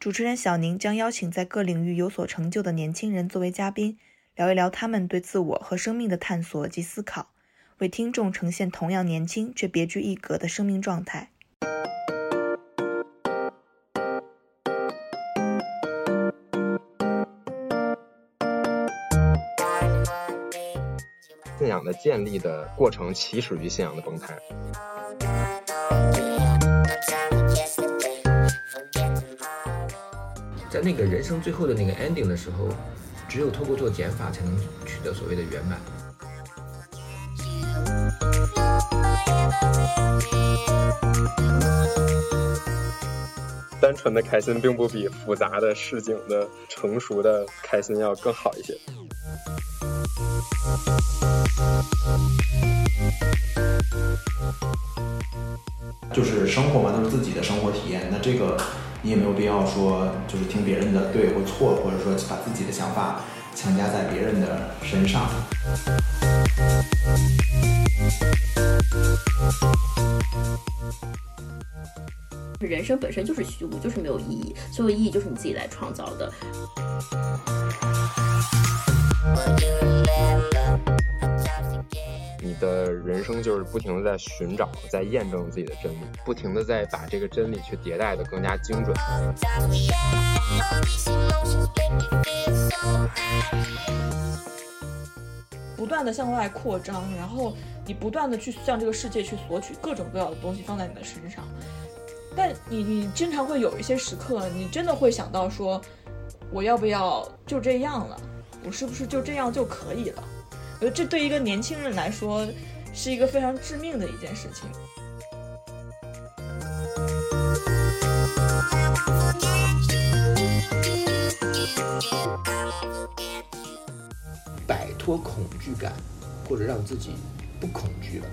主持人小宁将邀请在各领域有所成就的年轻人作为嘉宾，聊一聊他们对自我和生命的探索及思考，为听众呈现同样年轻却别具一格的生命状态。信仰的建立的过程起始于信仰的崩塌。那个人生最后的那个 ending 的时候，只有透过做减法才能取得所谓的圆满。单纯的开心并不比复杂的市井的成熟的开心要更好一些。就是生活嘛，都是自己的生活体验。那这个你也没有必要说，就是听别人的对或错，或者说把自己的想法强加在别人的身上。人生本身就是虚无，就是没有意义，所有意义就是你自己来创造的。你的人生就是不停的在寻找，在验证自己的真理，不停的在把这个真理去迭代的更加精准。不断的向外扩张，然后你不断的去向这个世界去索取各种各样的东西放在你的身上，但你你经常会有一些时刻，你真的会想到说，我要不要就这样了？我是不是就这样就可以了？我觉得这对一个年轻人来说是一个非常致命的一件事情。摆脱恐惧感，或者让自己不恐惧了，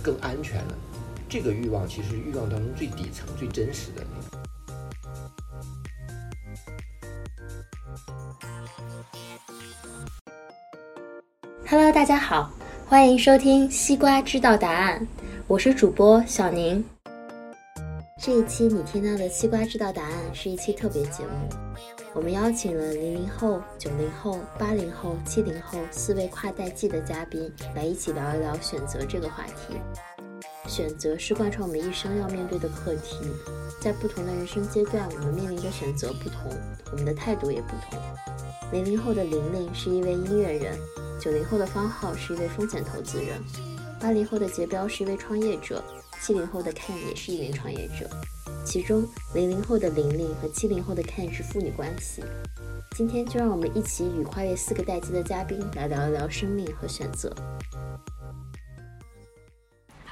更安全了。这个欲望其实欲望当中最底层、最真实的那个 Hello，大家好，欢迎收听《西瓜知道答案》，我是主播小宁。这一期你听到的《西瓜知道答案》是一期特别节目，我们邀请了零零后、九零后、八零后、七零后四位跨代际的嘉宾来一起聊一聊选择这个话题。选择是贯穿我们一生要面对的课题，在不同的人生阶段，我们面临的选择不同，我们的态度也不同。零零后的玲玲是一位音乐人，九零后的方浩是一位风险投资人，八零后的杰彪是一位创业者，七零后的 Ken 也是一名创业者。其中，零零后的玲玲和七零后的 Ken 是父女关系。今天就让我们一起与跨越四个代际的嘉宾来聊一聊生命和选择。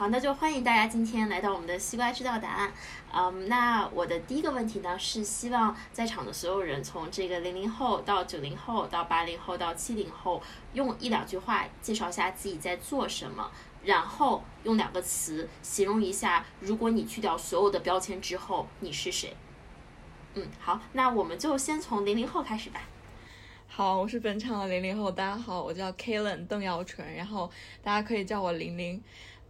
好，那就欢迎大家今天来到我们的西瓜知道答案。嗯，那我的第一个问题呢，是希望在场的所有人，从这个零零后到九零后到八零后到七零后，用一两句话介绍一下自己在做什么，然后用两个词形容一下，如果你去掉所有的标签之后，你是谁？嗯，好，那我们就先从零零后开始吧。好，我是本场的零零后，大家好，我叫 Kalen 邓耀纯，然后大家可以叫我零零。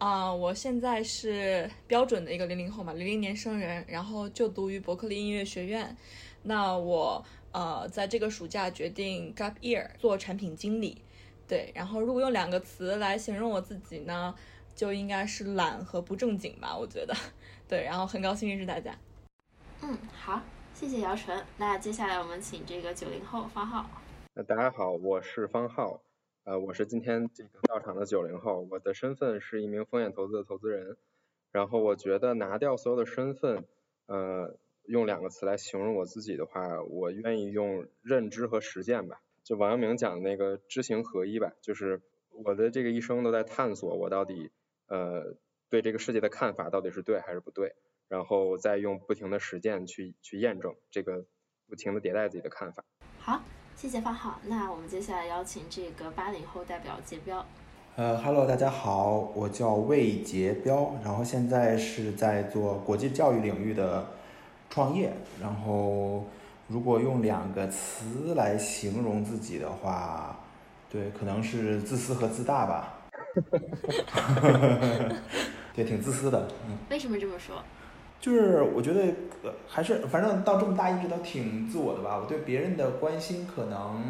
啊、uh,，我现在是标准的一个零零后嘛，零零年生人，然后就读于伯克利音乐学院。那我呃，在这个暑假决定 gap year 做产品经理，对。然后如果用两个词来形容我自己呢，就应该是懒和不正经吧，我觉得。对，然后很高兴认识大家。嗯，好，谢谢姚晨。那接下来我们请这个九零后方浩。那大家好，我是方浩。呃，我是今天这个到场的九零后，我的身份是一名风险投资的投资人。然后我觉得拿掉所有的身份，呃，用两个词来形容我自己的话，我愿意用认知和实践吧。就王阳明讲的那个知行合一吧，就是我的这个一生都在探索我到底呃对这个世界的看法到底是对还是不对，然后再用不停的实践去去验证这个，不停的迭代自己的看法。好。谢谢方浩。那我们接下来邀请这个八零后代表杰彪。呃，Hello，大家好，我叫魏杰彪，然后现在是在做国际教育领域的创业。然后，如果用两个词来形容自己的话，对，可能是自私和自大吧。对，挺自私的。嗯，为什么这么说？就是我觉得呃还是反正到这么大一直都挺自我的吧。我对别人的关心可能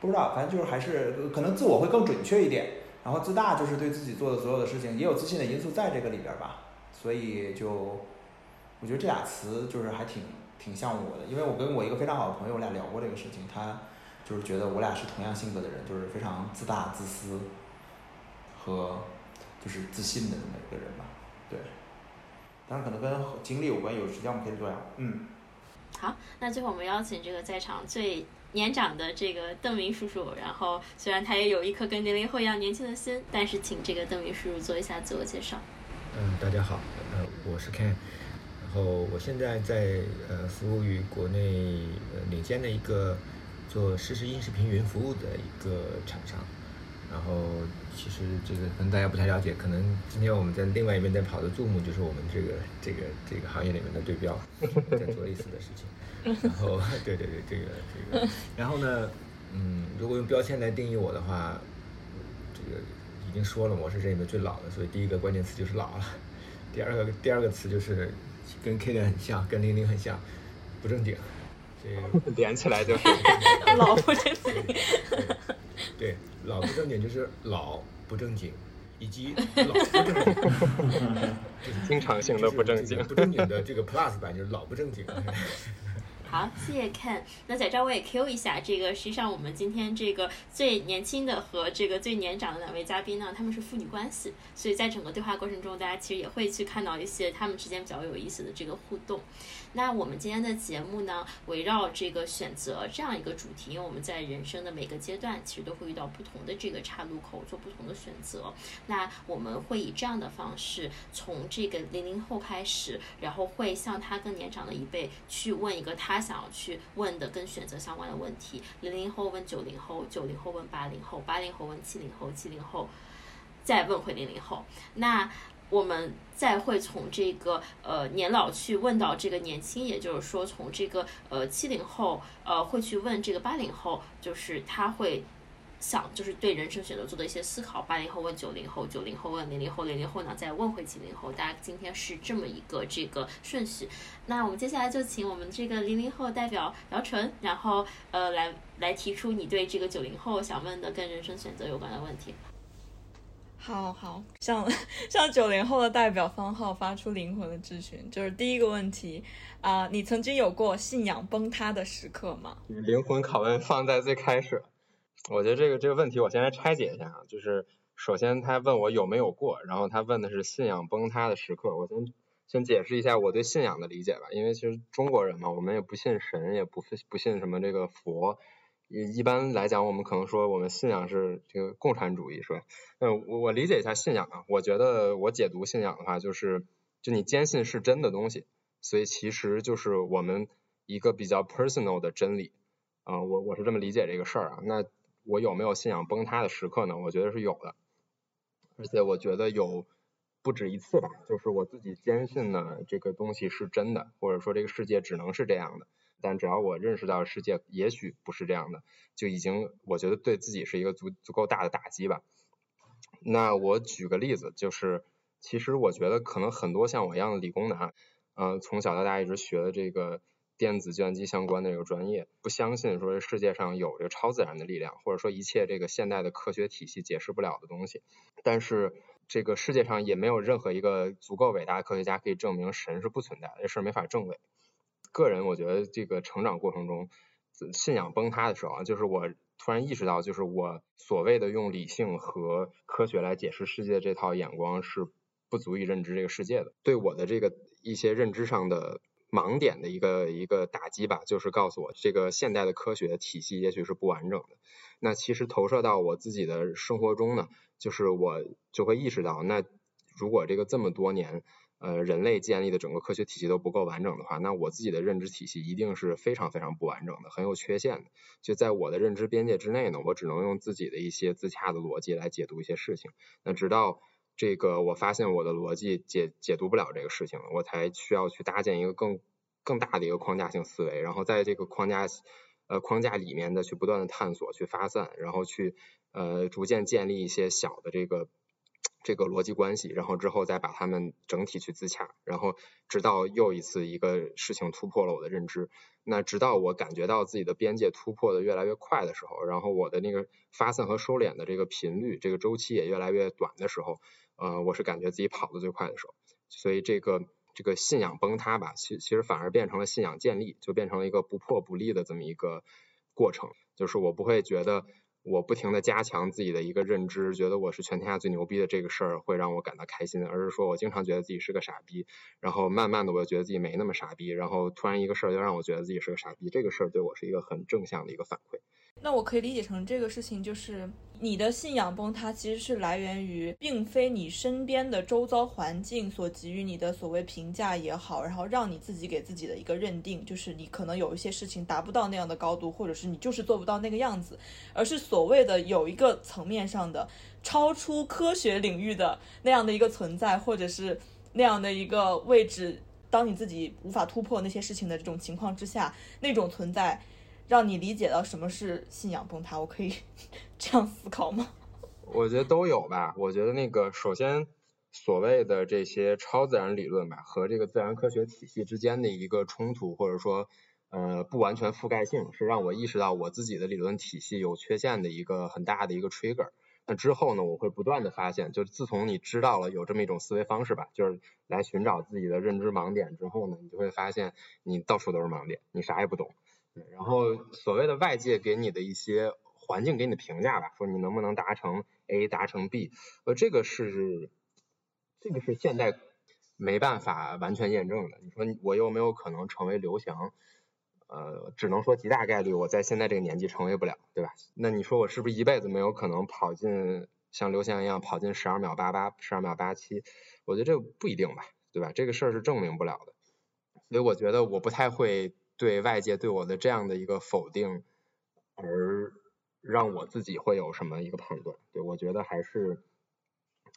不知道，反正就是还是可能自我会更准确一点。然后自大就是对自己做的所有的事情也有自信的因素在这个里边吧。所以就我觉得这俩词就是还挺挺像我的，因为我跟我一个非常好的朋友，我俩聊过这个事情，他就是觉得我俩是同样性格的人，就是非常自大、自私和就是自信的那么一个人吧。对。当然可能跟经历有关，有时间我们可以做呀。嗯，好，那最后我们邀请这个在场最年长的这个邓明叔叔，然后虽然他也有一颗跟零零后一样年轻的心，但是请这个邓明叔叔做一下自我介绍。嗯，大家好，呃，我是 Ken，然后我现在在呃服务于国内呃领先的一个做实时音视频云服务的一个厂商。然后其实这个可能大家不太了解，可能今天我们在另外一边在跑的 Zoom 就是我们这个这个这个行业里面的对标，在做类似的事情。然后 对对对，这个这个，然后呢，嗯，如果用标签来定义我的话，这个已经说了，我是这里面最老的，所以第一个关键词就是老了。第二个第二个词就是跟 K 的很像，跟零零很像，不正经。这个连起来就是 老不正经。对。老不正经就是老不正经，以及 老不正经，就是经常性的不正经。不正经的这个 plus 版就是老不正经。好，谢谢 Ken。那在这儿我也 Q 一下，这个实际上我们今天这个最年轻的和这个最年长的两位嘉宾呢，他们是父女关系，所以在整个对话过程中，大家其实也会去看到一些他们之间比较有意思的这个互动。那我们今天的节目呢，围绕这个选择这样一个主题，因为我们在人生的每个阶段，其实都会遇到不同的这个岔路口，做不同的选择。那我们会以这样的方式，从这个零零后开始，然后会向他更年长的一辈去问一个他想要去问的跟选择相关的问题。零零后问九零后，九零后问八零后，八零后问七零后，七零后再问回零零后。那我们再会从这个呃年老去问到这个年轻，也就是说从这个呃七零后呃会去问这个八零后，就是他会想就是对人生选择做的一些思考。八零后问九零后，九零后问零零后，零零后呢再问回七零后。大家今天是这么一个这个顺序。那我们接下来就请我们这个零零后代表姚晨，然后呃来来提出你对这个九零后想问的跟人生选择有关的问题。好好，向向九零后的代表方浩发出灵魂的质询，就是第一个问题啊，你曾经有过信仰崩塌的时刻吗？灵魂拷问放在最开始，我觉得这个这个问题我先来拆解一下啊，就是首先他问我有没有过，然后他问的是信仰崩塌的时刻，我先先解释一下我对信仰的理解吧，因为其实中国人嘛，我们也不信神，也不不信什么这个佛。一般来讲，我们可能说我们信仰是这个共产主义，是吧？嗯，我我理解一下信仰啊，我觉得我解读信仰的话，就是就你坚信是真的东西，所以其实就是我们一个比较 personal 的真理啊，我我是这么理解这个事儿啊。那我有没有信仰崩塌的时刻呢？我觉得是有的，而且我觉得有不止一次吧，就是我自己坚信呢这个东西是真的，或者说这个世界只能是这样的。但只要我认识到世界也许不是这样的，就已经我觉得对自己是一个足足够大的打击吧。那我举个例子，就是其实我觉得可能很多像我一样的理工男，嗯，从小到大一直学的这个电子计算机相关的这个专业，不相信说世界上有这个超自然的力量，或者说一切这个现代的科学体系解释不了的东西。但是这个世界上也没有任何一个足够伟大的科学家可以证明神是不存在的，这事儿没法证伪。个人我觉得这个成长过程中，信仰崩塌的时候啊，就是我突然意识到，就是我所谓的用理性和科学来解释世界这套眼光是不足以认知这个世界的，对我的这个一些认知上的盲点的一个一个打击吧，就是告诉我这个现代的科学体系也许是不完整的。那其实投射到我自己的生活中呢，就是我就会意识到，那如果这个这么多年。呃人类建立的整个科学体系都不够完整的话，那我自己的认知体系一定是非常非常不完整的，很有缺陷的。就在我的认知边界之内呢，我只能用自己的一些自洽的逻辑来解读一些事情。那直到这个我发现我的逻辑解解读不了这个事情了，我才需要去搭建一个更更大的一个框架性思维，然后在这个框架呃框架里面的去不断的探索、去发散，然后去呃逐渐建立一些小的这个这个逻辑关系，然后之后再把它们整体去自洽，然后直到又一次一个事情突破了我的认知，那直到我感觉到自己的边界突破的越来越快的时候，然后我的那个发散和收敛的这个频率、这个周期也越来越短的时候。呃，我是感觉自己跑得最快的时候，所以这个这个信仰崩塌吧，其其实反而变成了信仰建立，就变成了一个不破不立的这么一个过程。就是我不会觉得我不停的加强自己的一个认知，觉得我是全天下最牛逼的这个事儿会让我感到开心，而是说我经常觉得自己是个傻逼，然后慢慢的我觉得自己没那么傻逼，然后突然一个事儿就让我觉得自己是个傻逼，这个事儿对我是一个很正向的一个反馈。那我可以理解成这个事情就是。你的信仰崩塌其实是来源于，并非你身边的周遭环境所给予你的所谓评价也好，然后让你自己给自己的一个认定，就是你可能有一些事情达不到那样的高度，或者是你就是做不到那个样子，而是所谓的有一个层面上的超出科学领域的那样的一个存在，或者是那样的一个位置，当你自己无法突破那些事情的这种情况之下，那种存在。让你理解到什么是信仰崩塌，我可以 这样思考吗？我觉得都有吧。我觉得那个首先所谓的这些超自然理论吧，和这个自然科学体系之间的一个冲突，或者说呃不完全覆盖性，是让我意识到我自己的理论体系有缺陷的一个很大的一个 trigger。那之后呢，我会不断的发现，就自从你知道了有这么一种思维方式吧，就是来寻找自己的认知盲点之后呢，你就会发现你到处都是盲点，你啥也不懂。对，然后所谓的外界给你的一些环境给你的评价吧，说你能不能达成 A 达成 B，呃，这个是这个是现在没办法完全验证的。你说我又没有可能成为刘翔，呃，只能说极大概率我在现在这个年纪成为不了，对吧？那你说我是不是一辈子没有可能跑进像刘翔一样跑进十二秒八八、十二秒八七？我觉得这不一定吧，对吧？这个事儿是证明不了的，所以我觉得我不太会。对外界对我的这样的一个否定，而让我自己会有什么一个判断？对我觉得还是，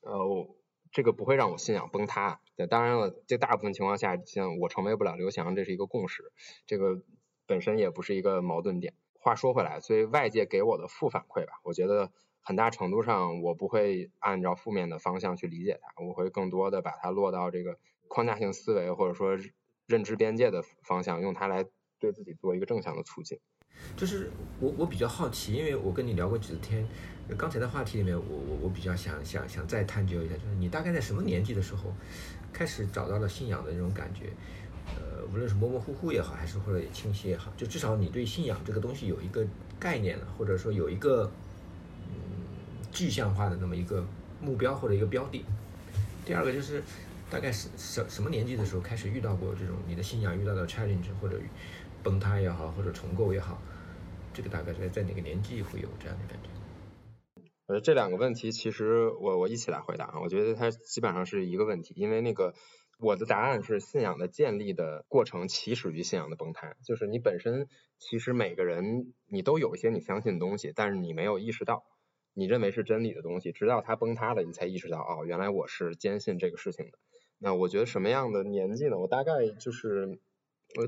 呃，这个不会让我信仰崩塌。对，当然了，这大部分情况下，像我成为不了刘翔，这是一个共识，这个本身也不是一个矛盾点。话说回来，所以外界给我的负反馈吧，我觉得很大程度上我不会按照负面的方向去理解它，我会更多的把它落到这个框架性思维或者说认知边界的方向，用它来。对自己做一个正向的促进，就是我我比较好奇，因为我跟你聊过几次天，刚才的话题里面，我我我比较想想想再探究一下，就是你大概在什么年纪的时候开始找到了信仰的那种感觉？呃，无论是模模糊糊也好，还是或者清晰也好，就至少你对信仰这个东西有一个概念了，或者说有一个嗯具象化的那么一个目标或者一个标的。第二个就是。大概是什什么年纪的时候开始遇到过这种你的信仰遇到的 challenge 或者崩塌也好，或者重构也好，这个大概在在哪个年纪会有这样的感觉？呃，这两个问题其实我我一起来回答啊，我觉得它基本上是一个问题，因为那个我的答案是信仰的建立的过程起始于信仰的崩塌，就是你本身其实每个人你都有一些你相信的东西，但是你没有意识到。你认为是真理的东西，直到它崩塌了，你才意识到，哦，原来我是坚信这个事情的。那我觉得什么样的年纪呢？我大概就是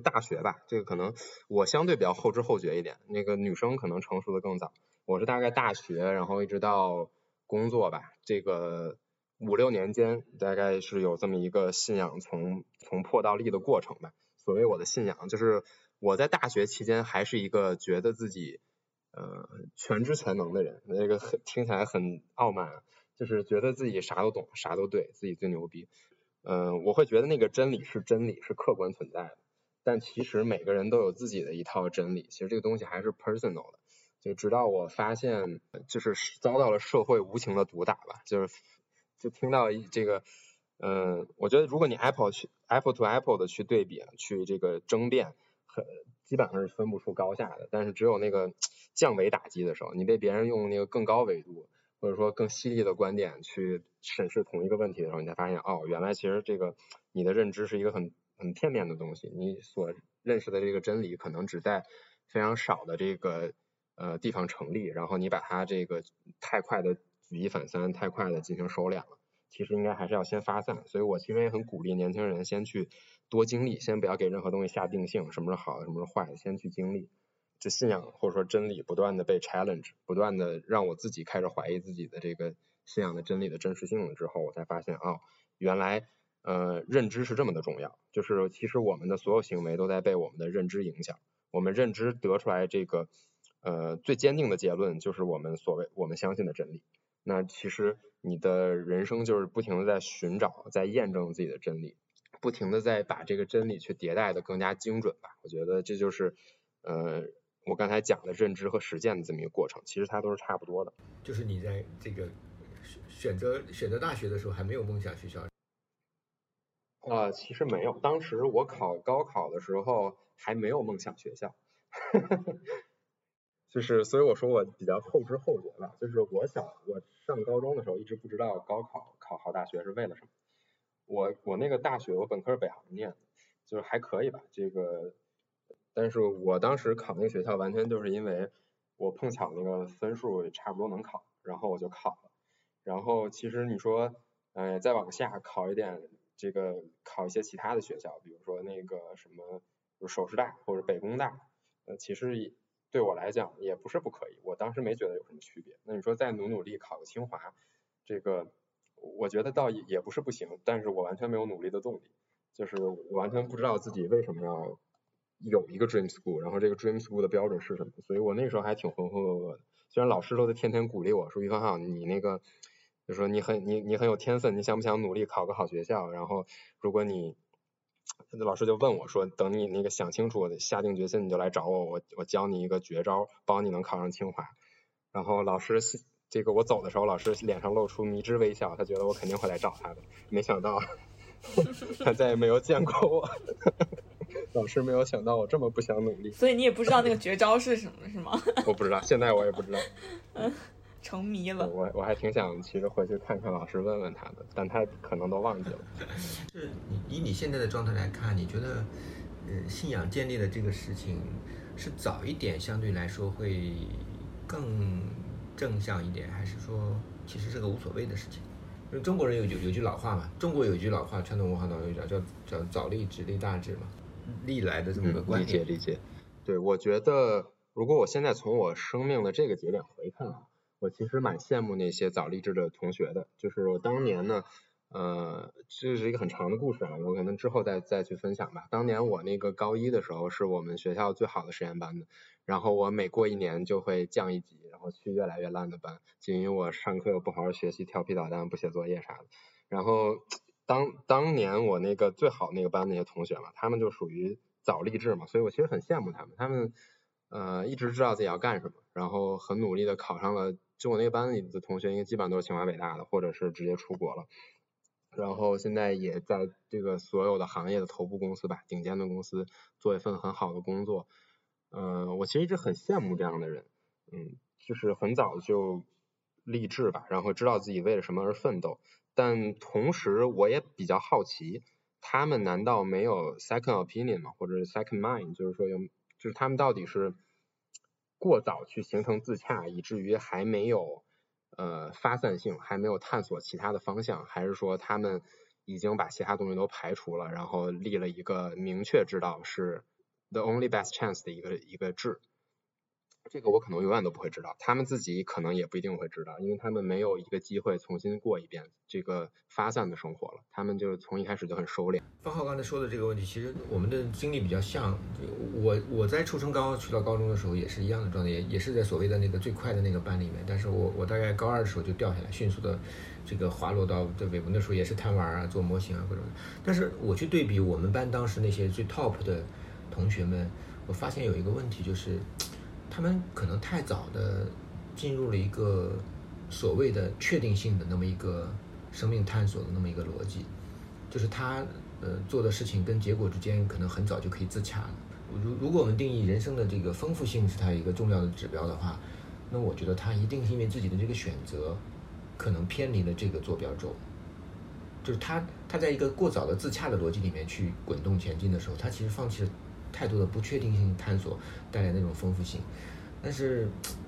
大学吧，这个可能我相对比较后知后觉一点，那个女生可能成熟的更早。我是大概大学，然后一直到工作吧，这个五六年间，大概是有这么一个信仰从从破到立的过程吧。所谓我的信仰，就是我在大学期间还是一个觉得自己。呃，全知全能的人，那个很听起来很傲慢，就是觉得自己啥都懂，啥都对，自己最牛逼。嗯，我会觉得那个真理是真理，是客观存在的。但其实每个人都有自己的一套真理，其实这个东西还是 personal 的。就直到我发现，就是遭到了社会无情的毒打吧，就是就听到这个，嗯，我觉得如果你 Apple 去 Apple to Apple 的去对比，去这个争辩，很基本上是分不出高下的。但是只有那个。降维打击的时候，你被别人用那个更高维度或者说更犀利的观点去审视同一个问题的时候，你才发现哦，原来其实这个你的认知是一个很很片面的东西，你所认识的这个真理可能只在非常少的这个呃地方成立，然后你把它这个太快的举一反三，太快的进行收敛了。其实应该还是要先发散，所以我其实也很鼓励年轻人先去多经历，先不要给任何东西下定性，什么是好的，什么是坏的，先去经历。这信仰或者说真理不断的被 challenge，不断的让我自己开始怀疑自己的这个信仰的真理的真实性了之后，我才发现啊，原来呃认知是这么的重要，就是其实我们的所有行为都在被我们的认知影响，我们认知得出来这个呃最坚定的结论就是我们所谓我们相信的真理。那其实你的人生就是不停的在寻找，在验证自己的真理，不停的在把这个真理去迭代的更加精准吧。我觉得这就是呃我刚才讲的认知和实践的这么一个过程，其实它都是差不多的。就是你在这个选择选择大学的时候还没有梦想学校？呃，其实没有，当时我考高考的时候还没有梦想学校。就是，所以我说我比较后知后觉吧。就是我小我上高中的时候，一直不知道高考考好大学是为了什么。我我那个大学，我本科是北航念的，就是还可以吧。这个，但是我当时考那个学校，完全就是因为我碰巧那个分数差不多能考，然后我就考了。然后其实你说，呃，再往下考一点，这个考一些其他的学校，比如说那个什么，就首师大或者北工大，呃，其实。对我来讲也不是不可以，我当时没觉得有什么区别。那你说再努努力考个清华，这个我觉得倒也也不是不行，但是我完全没有努力的动力，就是我完全不知道自己为什么要有一个 dream school，然后这个 dream school 的标准是什么，所以我那时候还挺浑浑噩噩的。虽然老师都在天天鼓励我说于芳浩，你那个就说你很你你很有天分，你想不想努力考个好学校？然后如果你那老师就问我说：“等你那个想清楚，下定决心，你就来找我，我我教你一个绝招，帮你能考上清华。”然后老师这个我走的时候，老师脸上露出迷之微笑，他觉得我肯定会来找他的。没想到 他再也没有见过我。老师没有想到我这么不想努力。所以你也不知道那个绝招是什么，是吗？我不知道，现在我也不知道。嗯。成迷了，我我还挺想其实回去看看老师，问问他的，但他可能都忘记了。是你以你现在的状态来看，你觉得，呃，信仰建立的这个事情是早一点相对来说会更正向一点，还是说其实是个无所谓的事情？因为中国人有有有句老话嘛，中国有句老话，传统文化当中有叫叫早立直立大志嘛，历来的这么个观念。理解理解。对，我觉得如果我现在从我生命的这个节点回看啊。我其实蛮羡慕那些早励志的同学的，就是我当年呢，呃，这是一个很长的故事啊，我可能之后再再去分享吧。当年我那个高一的时候是我们学校最好的实验班的，然后我每过一年就会降一级，然后去越来越烂的班，就因为我上课又不好好学习，调皮捣蛋，不写作业啥的。然后当当年我那个最好那个班那些同学嘛，他们就属于早励志嘛，所以我其实很羡慕他们，他们呃一直知道自己要干什么，然后很努力的考上了。就我那个班里的同学，应该基本上都是清华北大的，或者是直接出国了。然后现在也在这个所有的行业的头部公司吧，顶尖的公司做一份很好的工作。嗯，我其实一直很羡慕这样的人，嗯，就是很早就励志吧，然后知道自己为了什么而奋斗。但同时我也比较好奇，他们难道没有 second opinion 吗？或者 second mind？就是说有，就是他们到底是？过早去形成自洽，以至于还没有呃发散性，还没有探索其他的方向，还是说他们已经把其他东西都排除了，然后立了一个明确知道是 the only best chance 的一个一个制。这个我可能永远都不会知道，他们自己可能也不一定会知道，因为他们没有一个机会重新过一遍这个发散的生活了，他们就是从一开始就很收敛。方浩刚才说的这个问题，其实我们的经历比较像，我我在初升高去到高中的时候也是一样的状态，也也是在所谓的那个最快的那个班里面，但是我我大概高二的时候就掉下来，迅速的这个滑落到这尾部，那时候也是贪玩啊，做模型啊各种，但是我去对比我们班当时那些最 top 的同学们，我发现有一个问题就是。他们可能太早的进入了一个所谓的确定性的那么一个生命探索的那么一个逻辑，就是他呃做的事情跟结果之间可能很早就可以自洽了。如如果我们定义人生的这个丰富性是他一个重要的指标的话，那我觉得他一定是因为自己的这个选择可能偏离了这个坐标轴。就是他他在一个过早的自洽的逻辑里面去滚动前进的时候，他其实放弃了太多的不确定性探索带来那种丰富性。但是，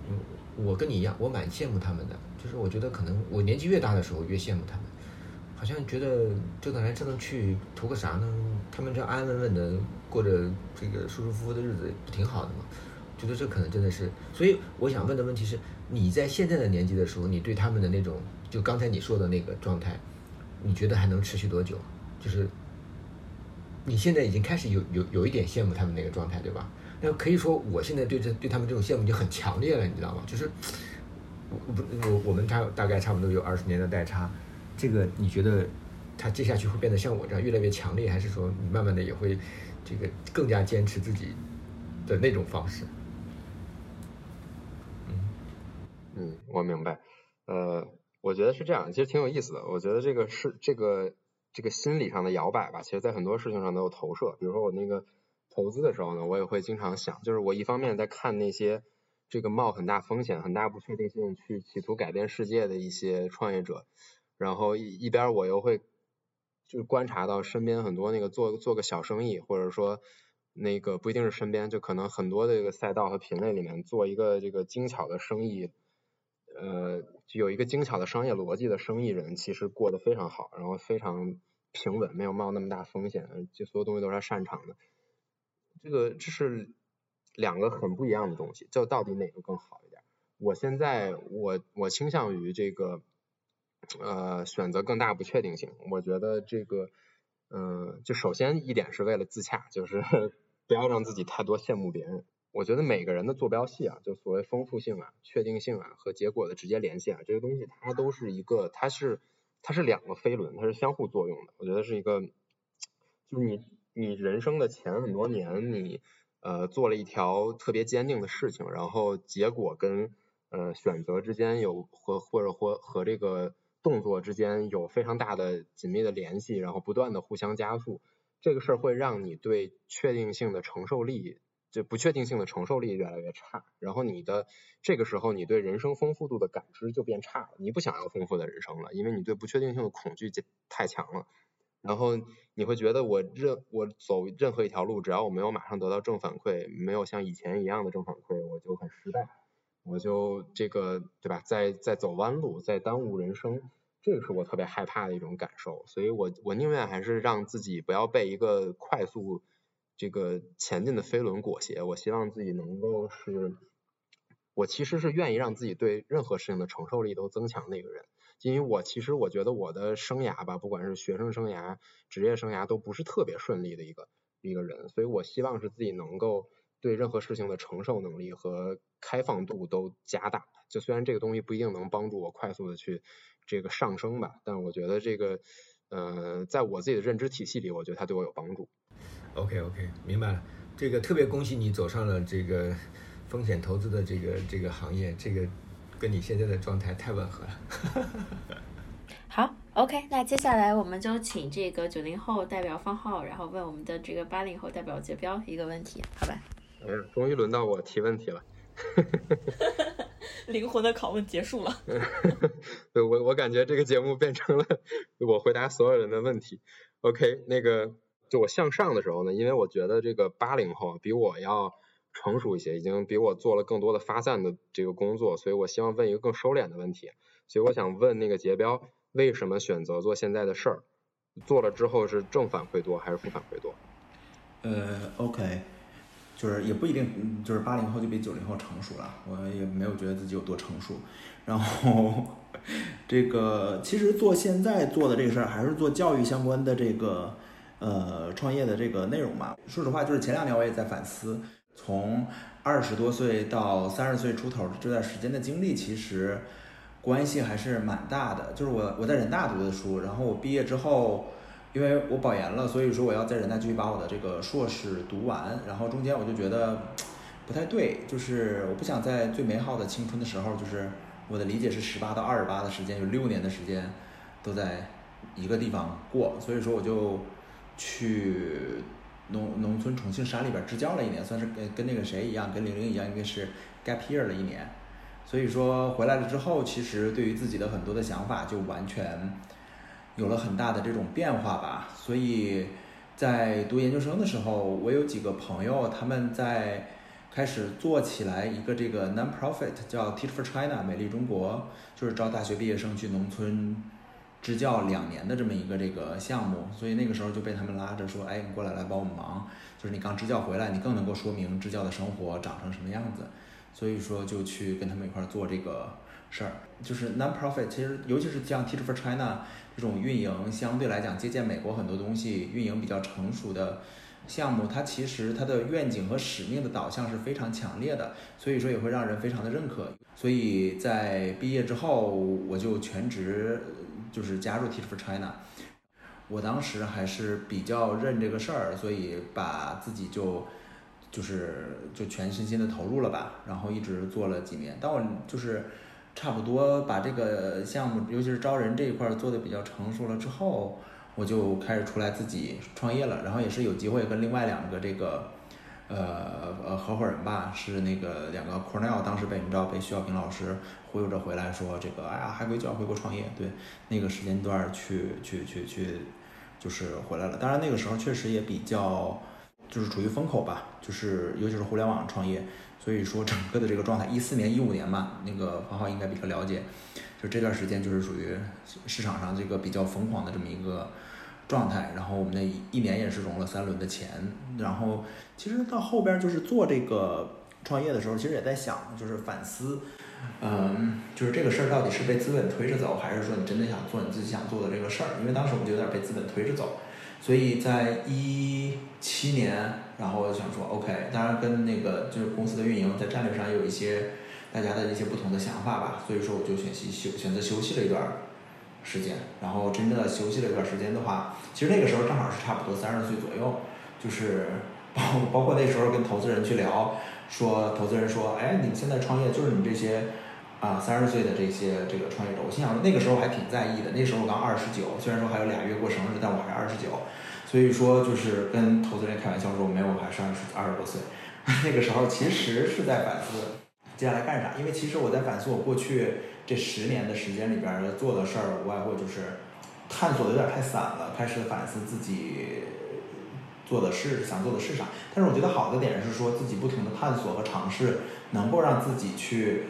嗯，我跟你一样，我蛮羡慕他们的。就是我觉得可能我年纪越大的时候越羡慕他们，好像觉得折腾来折腾去图个啥呢？他们这样安安稳稳的过着这个舒舒服服的日子，不挺好的吗？觉得这可能真的是。所以我想问的问题是，你在现在的年纪的时候，你对他们的那种，就刚才你说的那个状态，你觉得还能持续多久？就是你现在已经开始有有有一点羡慕他们那个状态，对吧？那可以说我现在对这对他们这种羡慕已经很强烈了，你知道吗？就是我我我们差大概差不多有二十年的代差，这个你觉得他接下去会变得像我这样越来越强烈，还是说你慢慢的也会这个更加坚持自己的那种方式？嗯嗯，我明白。呃，我觉得是这样，其实挺有意思的。我觉得这个是这个这个心理上的摇摆吧，其实在很多事情上都有投射。比如说我那个。投资的时候呢，我也会经常想，就是我一方面在看那些这个冒很大风险、很大不确定性去企图改变世界的一些创业者，然后一一边我又会就是观察到身边很多那个做做个小生意，或者说那个不一定是身边，就可能很多的这个赛道和品类里面做一个这个精巧的生意，呃，有一个精巧的商业逻辑的生意人，其实过得非常好，然后非常平稳，没有冒那么大风险，就所有东西都是他擅长的。这个这是两个很不一样的东西，就到底哪个更好一点？我现在我我倾向于这个呃选择更大不确定性。我觉得这个嗯，就首先一点是为了自洽，就是 不要让自己太多羡慕别人。我觉得每个人的坐标系啊，就所谓丰富性啊、确定性啊和结果的直接联系啊，这些东西它都是一个，它是它是两个飞轮，它是相互作用的。我觉得是一个，就是你。你人生的前很多年，你呃做了一条特别坚定的事情，然后结果跟呃选择之间有和或者或和这个动作之间有非常大的紧密的联系，然后不断的互相加速，这个事儿会让你对确定性的承受力，就不确定性的承受力越来越差，然后你的这个时候你对人生丰富度的感知就变差了，你不想要丰富的人生了，因为你对不确定性的恐惧太强了。然后你会觉得我任我走任何一条路，只要我没有马上得到正反馈，没有像以前一样的正反馈，我就很失败，我就这个对吧？在在走弯路，在耽误人生，这个是我特别害怕的一种感受。所以我我宁愿还是让自己不要被一个快速这个前进的飞轮裹挟。我希望自己能够是，我其实是愿意让自己对任何事情的承受力都增强的一个人。因为我其实我觉得我的生涯吧，不管是学生生涯、职业生涯，都不是特别顺利的一个一个人，所以我希望是自己能够对任何事情的承受能力和开放度都加大。就虽然这个东西不一定能帮助我快速的去这个上升吧，但我觉得这个呃，在我自己的认知体系里，我觉得它对我有帮助。OK OK，明白了。这个特别恭喜你走上了这个风险投资的这个这个行业，这个。跟你现在的状态太吻合了。好，OK，那接下来我们就请这个九零后代表方浩，然后问我们的这个八零后代表杰彪一个问题，好吧？哎呀，终于轮到我提问题了。灵魂的拷问结束了。对，我我感觉这个节目变成了我回答所有人的问题。OK，那个就我向上的时候呢，因为我觉得这个八零后比我要。成熟一些，已经比我做了更多的发散的这个工作，所以我希望问一个更收敛的问题。所以我想问那个杰彪，为什么选择做现在的事儿？做了之后是正反馈多还是负反馈多？呃，OK，就是也不一定，就是八零后就比九零后成熟了，我也没有觉得自己有多成熟。然后 这个其实做现在做的这个事儿，还是做教育相关的这个呃创业的这个内容嘛。说实话，就是前两年我也在反思。从二十多岁到三十岁出头这段时间的经历，其实关系还是蛮大的。就是我我在人大读的书，然后我毕业之后，因为我保研了，所以说我要在人大继续把我的这个硕士读完。然后中间我就觉得不太对，就是我不想在最美好的青春的时候，就是我的理解是十八到二十八的时间，有六年的时间都在一个地方过，所以说我就去。农农村重庆山里边支教了一年，算是跟跟那个谁一样，跟玲玲一样，应该是 gap year 了一年。所以说回来了之后，其实对于自己的很多的想法就完全有了很大的这种变化吧。所以在读研究生的时候，我有几个朋友，他们在开始做起来一个这个 non-profit 叫 Teach for China 美丽中国，就是招大学毕业生去农村支教两年的这么一个这个项目。所以那个时候就被他们拉着说：“哎，你过来来帮我们忙，就是你刚支教回来，你更能够说明支教的生活长成什么样子。”所以说就去跟他们一块儿做这个事儿，就是 non-profit，其实尤其是像 Teach for China 这种运营相对来讲借鉴美国很多东西，运营比较成熟的项目，它其实它的愿景和使命的导向是非常强烈的，所以说也会让人非常的认可。所以在毕业之后，我就全职就是加入 Teach for China。我当时还是比较认这个事儿，所以把自己就。就是就全身心的投入了吧，然后一直做了几年。当我就是差不多把这个项目，尤其是招人这一块做的比较成熟了之后，我就开始出来自己创业了。然后也是有机会跟另外两个这个呃呃合伙人吧，是那个两个 Cornell 当时被你知道被徐小平老师忽悠着回来说这个哎呀海归就要回国创业，对那个时间段去去去去就是回来了。当然那个时候确实也比较。就是处于风口吧，就是尤其是互联网创业，所以说整个的这个状态，一四年、一五年嘛，那个方浩应该比较了解，就这段时间就是属于市场上这个比较疯狂的这么一个状态。然后我们那一年也是融了三轮的钱。然后其实到后边就是做这个创业的时候，其实也在想，就是反思，嗯，就是这个事儿到底是被资本推着走，还是说你真的想做你自己想做的这个事儿？因为当时我们就有点被资本推着走。所以在一七年，然后我想说，OK，当然跟那个就是公司的运营在战略上有一些大家的一些不同的想法吧，所以说我就选息休选择休息了一段时间，然后真正的休息了一段时间的话，其实那个时候正好是差不多三十岁左右，就是包 包括那时候跟投资人去聊，说投资人说，哎，你们现在创业就是你们这些。啊，三十岁的这些这个创业者，我心想说那个时候还挺在意的。那时候我刚二十九，虽然说还有俩月过生日，但我还是二十九。所以说就是跟投资人开玩笑说，没有，我还是二十二十多岁。那个时候其实是在反思接下来干啥，因为其实我在反思我过去这十年的时间里边做的事儿，无外乎就是探索的有点太散了，开始反思自己做的事，想做的是啥。但是我觉得好的点是说自己不停的探索和尝试，能够让自己去。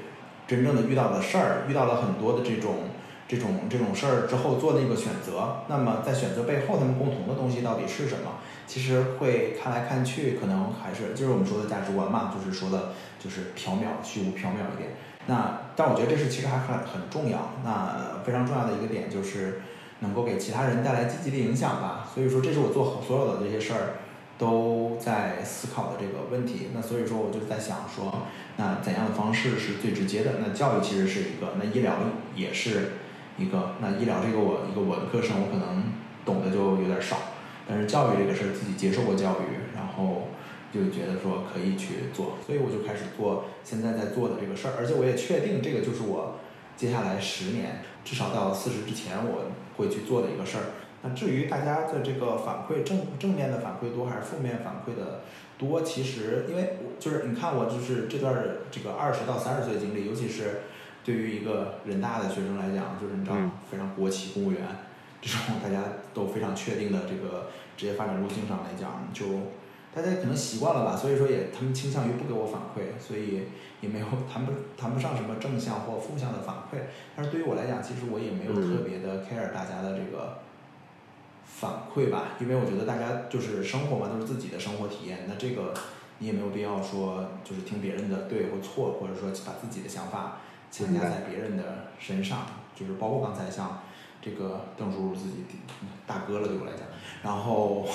真正的遇到的事儿，遇到了很多的这种、这种、这种事儿之后做的一个选择，那么在选择背后，他们共同的东西到底是什么？其实会看来看去，可能还是就是我们说的价值观嘛，就是说的，就是缥缈、虚无缥缈一点。那但我觉得这是其实还很很重要。那非常重要的一个点就是能够给其他人带来积极的影响吧。所以说，这是我做所有的这些事儿都在思考的这个问题。那所以说，我就在想说。那怎样的方式是最直接的？那教育其实是一个，那医疗也是一个。那医疗这个我一个文科生，我可能懂得就有点少。但是教育这个事儿，自己接受过教育，然后就觉得说可以去做，所以我就开始做现在在做的这个事儿。而且我也确定这个就是我接下来十年，至少到四十之前我会去做的一个事儿。那至于大家的这个反馈，正正面的反馈多还是负面反馈的？多其实，因为就是你看我就是这段这个二十到三十岁经历，尤其是对于一个人大的学生来讲，就是你知道非常国企公务员这种大家都非常确定的这个职业发展路径上来讲，就大家可能习惯了吧，所以说也他们倾向于不给我反馈，所以也没有谈不谈不上什么正向或负向的反馈。但是对于我来讲，其实我也没有特别的 care 大家的这个。反馈吧，因为我觉得大家就是生活嘛，都是自己的生活体验。那这个你也没有必要说，就是听别人的对或错，或者说把自己的想法强加在别人的身上。就是包括刚才像这个邓叔叔自己大哥了，对我来讲，然后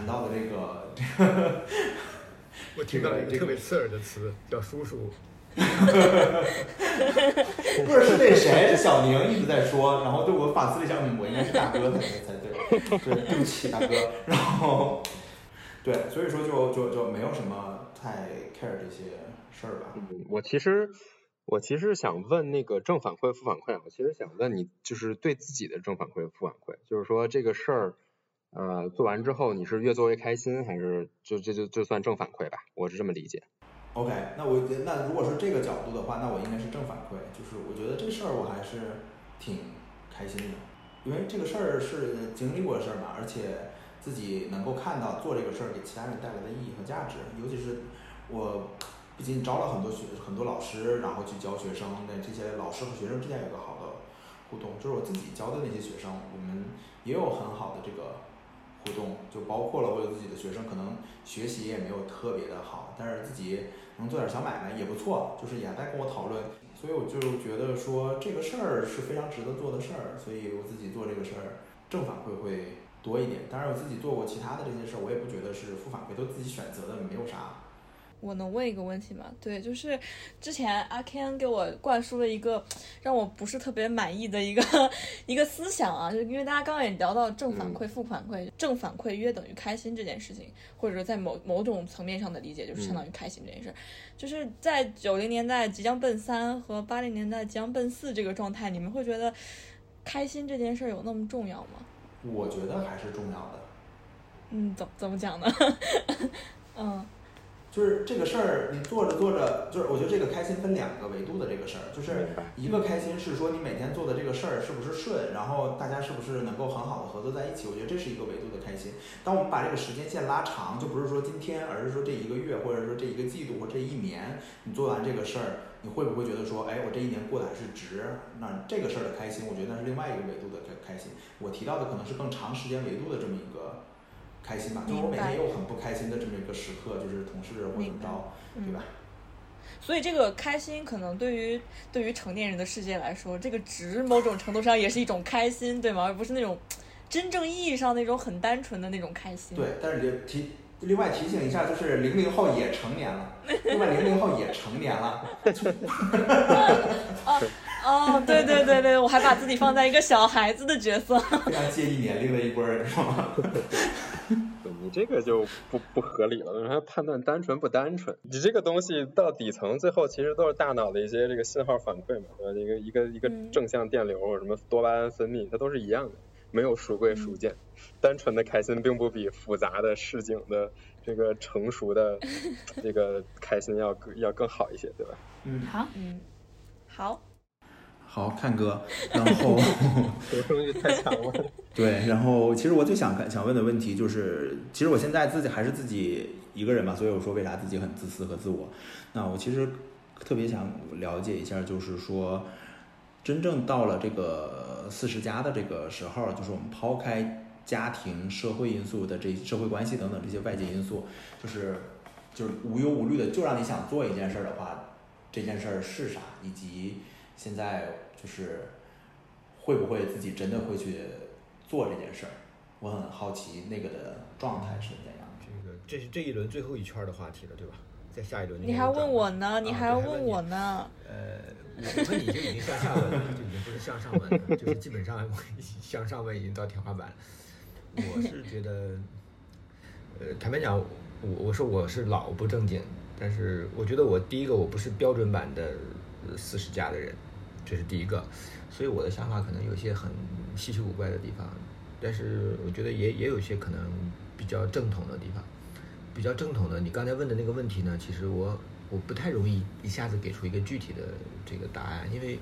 谈到的这个这个，我听到一个特别刺耳的词，叫叔叔。不是是那谁小宁一直在说，然后对我反思了一下，嗯，我应该是大哥才才对，对，对不起大哥。然后，对，所以说就就就没有什么太 care 这些事儿吧。嗯，我其实我其实想问那个正反馈负反馈，我其实想问你，就是对自己的正反馈负反馈，就是说这个事儿，呃，做完之后你是越做越开心，还是就就就就算正反馈吧？我是这么理解。OK，那我那如果是这个角度的话，那我应该是正反馈，就是我觉得这事儿我还是挺开心的。因为这个事儿是经历过的事儿嘛，而且自己能够看到做这个事儿给其他人带来的意义和价值，尤其是我不仅招了很多学很多老师，然后去教学生，那这些老师和学生之间有个好的互动，就是我自己教的那些学生，我们也有很好的这个互动，就包括了我有自己的学生，可能学习也没有特别的好，但是自己能做点小买卖也不错，就是也在跟我讨论。所以我就觉得说这个事儿是非常值得做的事儿，所以我自己做这个事儿正反馈会多一点。当然我自己做过其他的这些事儿，我也不觉得是负反馈，都自己选择的，没有啥。我能问一个问题吗？对，就是之前阿 Ken 给我灌输了一个让我不是特别满意的一个 一个思想啊，就因为大家刚刚也聊到正反馈、负反馈，正反馈约等于开心这件事情，或者说在某某种层面上的理解就是相当于开心这件事儿，就是在九零年代即将奔三和八零年代即将奔四这个状态，你们会觉得开心这件事有那么重要吗？我觉得还是重要的。嗯，怎怎么讲呢？嗯。就是这个事儿，你做着做着，就是我觉得这个开心分两个维度的这个事儿，就是一个开心是说你每天做的这个事儿是不是顺，然后大家是不是能够很好的合作在一起，我觉得这是一个维度的开心。当我们把这个时间线拉长，就不是说今天，而是说这一个月，或者说这一个季度或这一年，你做完这个事儿，你会不会觉得说，哎，我这一年过得还是值？那这个事儿的开心，我觉得那是另外一个维度的开开心。我提到的可能是更长时间维度的这么一个。开心吧，就是我每天也有很不开心的这么一个时刻，就是同事或怎么着，对吧？所以这个开心可能对于对于成年人的世界来说，这个值某种程度上也是一种开心，对吗？而不是那种真正意义上那种很单纯的那种开心。对，但是也提另外提醒一下，就是零零后也成年了，另外零零后也成年了。哦哦，对对对对，我还把自己放在一个小孩子的角色，非常介意年龄的一波人，是吗？你这个就不不合理了，他判断单纯不单纯？你这个东西到底层，最后其实都是大脑的一些这个信号反馈嘛，对吧？一个一个一个正向电流，什么多巴胺分泌，它都是一样的，没有孰贵孰贱。单纯的开心并不比复杂的市井的这个成熟的 这个开心要要更好一些，对吧？嗯，好，嗯，好。好看哥，然后这东西太强了。对，然后其实我最想想问的问题就是，其实我现在自己还是自己一个人嘛，所以我说为啥自己很自私和自我。那我其实特别想了解一下，就是说，真正到了这个四十加的这个时候，就是我们抛开家庭、社会因素的这社会关系等等这些外界因素，就是就是无忧无虑的，就让你想做一件事儿的话，这件事儿是啥，以及。现在就是会不会自己真的会去做这件事儿？我很好奇那个的状态是怎样。这个这是这一轮最后一圈的话题了，对吧？在下一轮你还问我呢？你还要问我呢？呃，我问你就已经向下问了，就已经不是向上问了，就是基本上向上问已经到天花板。我是觉得，呃，坦白讲，我我说我是老不正经，但是我觉得我第一个我不是标准版的四十加的人。这是第一个，所以我的想法可能有些很稀奇古怪的地方，但是我觉得也也有些可能比较正统的地方。比较正统的，你刚才问的那个问题呢，其实我我不太容易一下子给出一个具体的这个答案，因为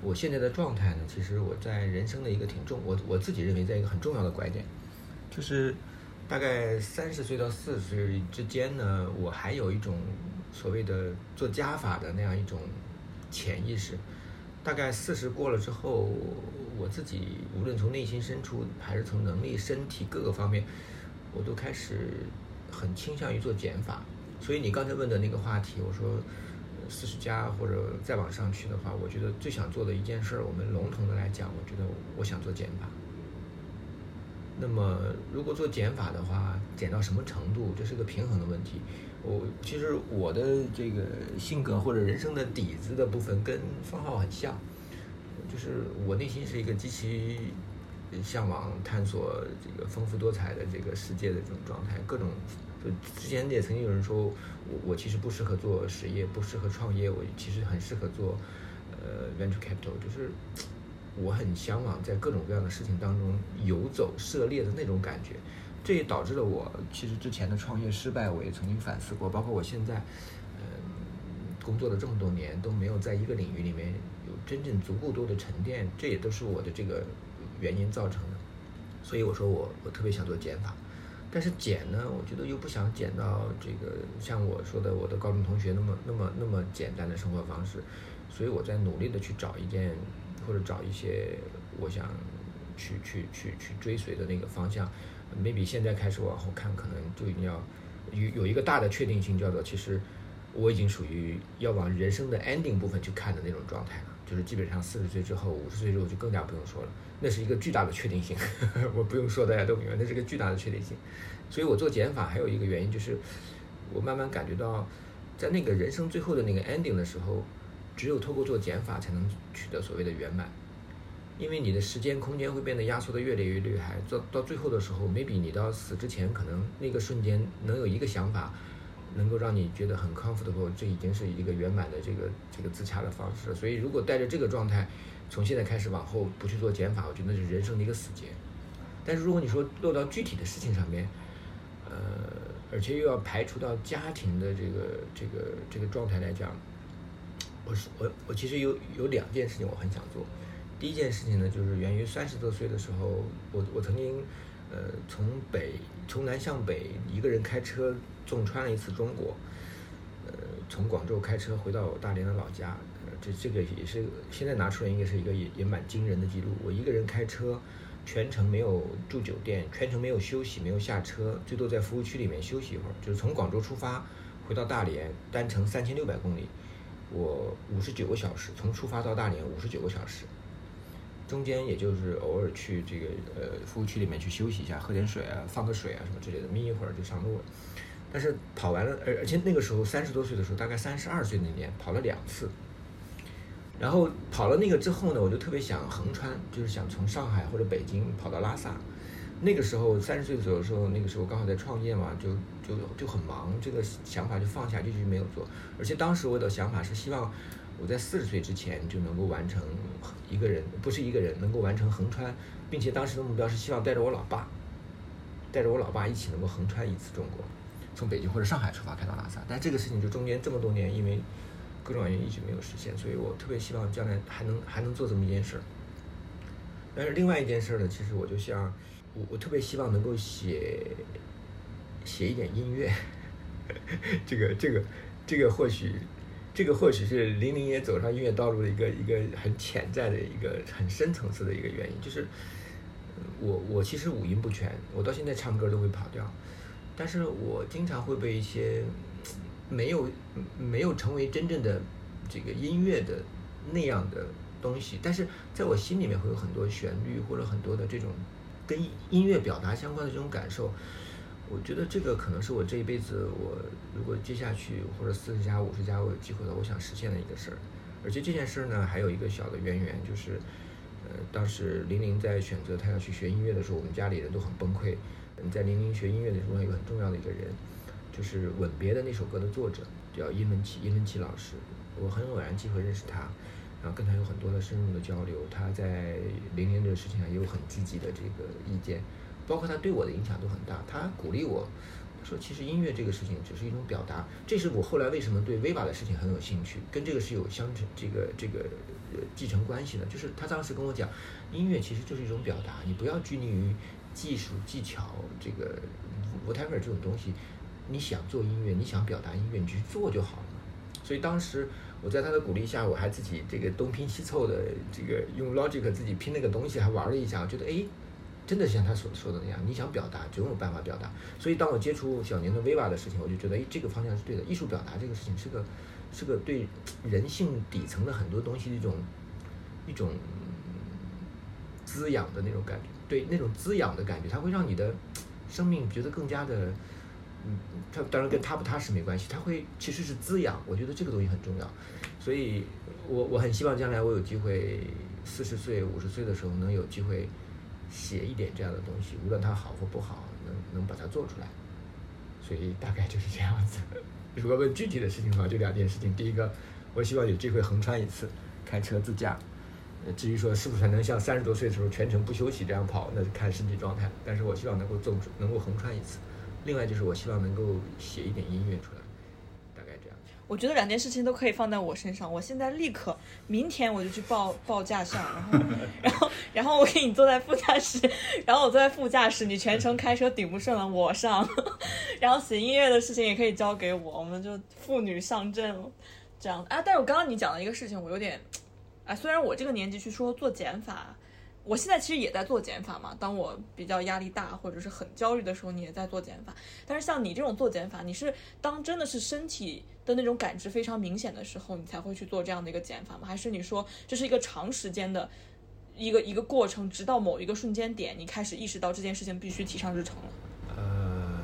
我现在的状态呢，其实我在人生的一个挺重，我我自己认为在一个很重要的拐点，就是大概三十岁到四十岁之间呢，我还有一种所谓的做加法的那样一种潜意识。大概四十过了之后，我自己无论从内心深处还是从能力、身体各个方面，我都开始很倾向于做减法。所以你刚才问的那个话题，我说四十加或者再往上去的话，我觉得最想做的一件事，我们笼统的来讲，我觉得我想做减法。那么如果做减法的话，减到什么程度，这是个平衡的问题。我其实我的这个性格或者人生的底子的部分跟方浩很像，就是我内心是一个极其向往探索这个丰富多彩的这个世界的这种状态。各种就之前也曾经有人说我我其实不适合做实业，不适合创业，我其实很适合做呃 venture capital，就是我很向往在各种各样的事情当中游走涉猎的那种感觉。这也导致了我其实之前的创业失败，我也曾经反思过。包括我现在，嗯，工作了这么多年都没有在一个领域里面有真正足够多的沉淀，这也都是我的这个原因造成的。所以我说我我特别想做减法，但是减呢，我觉得又不想减到这个像我说的我的高中同学那么那么那么简单的生活方式，所以我在努力的去找一件或者找一些我想去去去去追随的那个方向。Maybe 现在开始往后看，可能就一定要有有一个大的确定性，叫做其实我已经属于要往人生的 ending 部分去看的那种状态了。就是基本上四十岁之后，五十岁之后就更加不用说了，那是一个巨大的确定性。我不用说，大家都明白，那是个巨大的确定性。所以我做减法还有一个原因就是，我慢慢感觉到，在那个人生最后的那个 ending 的时候，只有透过做减法才能取得所谓的圆满。因为你的时间空间会变得压缩的越来越厉害，到到最后的时候，maybe 你到死之前，可能那个瞬间能有一个想法。能够让你觉得很 comfortable，这已经是一个圆满的这个这个自洽的方式。所以，如果带着这个状态，从现在开始往后不去做减法，我觉得是人生的一个死结。但是，如果你说落到具体的事情上面，呃，而且又要排除到家庭的这个这个这个状态来讲，我是我我其实有有两件事情我很想做。第一件事情呢，就是源于三十多岁的时候，我我曾经呃从北从南向北一个人开车。纵穿了一次中国，呃，从广州开车回到大连的老家，呃，这这个也是现在拿出来应该是一个也也蛮惊人的记录。我一个人开车，全程没有住酒店，全程没有休息，没有下车，最多在服务区里面休息一会儿。就是从广州出发回到大连，单程三千六百公里，我五十九个小时，从出发到大连五十九个小时，中间也就是偶尔去这个呃服务区里面去休息一下，喝点水啊，放个水啊什么之类的，眯一会儿就上路了。但是跑完了，而而且那个时候三十多岁的时候，大概三十二岁那年跑了两次，然后跑了那个之后呢，我就特别想横穿，就是想从上海或者北京跑到拉萨。那个时候三十岁左右的时候，那个时候刚好在创业嘛，就就就很忙，这个想法就放下，就就没有做。而且当时我的想法是希望我在四十岁之前就能够完成一个人，不是一个人能够完成横穿，并且当时的目标是希望带着我老爸，带着我老爸一起能够横穿一次中国。从北京或者上海出发开到拉萨，但这个事情就中间这么多年，因为各种原因一直没有实现，所以我特别希望将来还能还能做这么一件事儿。但是另外一件事儿呢，其实我就像我我特别希望能够写写一点音乐，这个这个这个或许这个或许是零零也走上音乐道路的一个一个很潜在的一个很深层次的一个原因，就是我我其实五音不全，我到现在唱歌都会跑调。但是我经常会被一些没有没有成为真正的这个音乐的那样的东西，但是在我心里面会有很多旋律或者很多的这种跟音乐表达相关的这种感受。我觉得这个可能是我这一辈子我如果接下去或者四十加五十加我有机会的，我想实现的一个事儿。而且这件事儿呢，还有一个小的渊源，就是呃，当时玲玲在选择她要去学音乐的时候，我们家里人都很崩溃。嗯在玲玲学音乐的时候，有一个很重要的一个人，就是《吻别》的那首歌的作者，叫殷文琪，殷文琪老师。我很偶然机会认识他，然后跟他有很多的深入的交流。他在玲玲这个事情上也有很积极的这个意见，包括他对我的影响都很大。他鼓励我，说：“其实音乐这个事情只是一种表达。”这是我后来为什么对 Viva 的事情很有兴趣，跟这个是有相承这个这个呃继承关系的。就是他当时跟我讲，音乐其实就是一种表达，你不要拘泥于。技术技巧，这个 whatever 这种东西，你想做音乐，你想表达音乐，你去做就好了。所以当时我在他的鼓励下，我还自己这个东拼西凑的，这个用 Logic 自己拼那个东西，还玩了一下，我觉得哎，真的像他所说的那样，你想表达，总有办法表达。所以当我接触小年的 Viva 的事情，我就觉得哎，这个方向是对的。艺术表达这个事情是个是个对人性底层的很多东西的一种一种滋养的那种感觉。对那种滋养的感觉，它会让你的生命觉得更加的，嗯，它当然跟踏不踏实没关系，它会其实是滋养。我觉得这个东西很重要，所以我我很希望将来我有机会四十岁、五十岁的时候能有机会写一点这样的东西，无论它好或不好，能能把它做出来。所以大概就是这样子。如果问具体的事情的话，就两件事情。第一个，我希望有机会横穿一次，开车自驾。至于说是不是能像三十多岁的时候全程不休息这样跑，那就看身体状态。但是我希望能够纵能够横穿一次。另外就是我希望能够写一点音乐出来，大概这样。我觉得两件事情都可以放在我身上。我现在立刻明天我就去报报驾校，然后 然后然后我给你坐在副驾驶，然后我坐在副驾驶，你全程开车顶不顺了，我上，然后写音乐的事情也可以交给我，我们就妇女上阵了，这样啊。但是我刚刚你讲的一个事情，我有点，啊，虽然我这个年纪去说做减法。我现在其实也在做减法嘛。当我比较压力大或者是很焦虑的时候，你也在做减法。但是像你这种做减法，你是当真的是身体的那种感知非常明显的时候，你才会去做这样的一个减法吗？还是你说这是一个长时间的一个一个过程，直到某一个瞬间点，你开始意识到这件事情必须提上日程了？呃，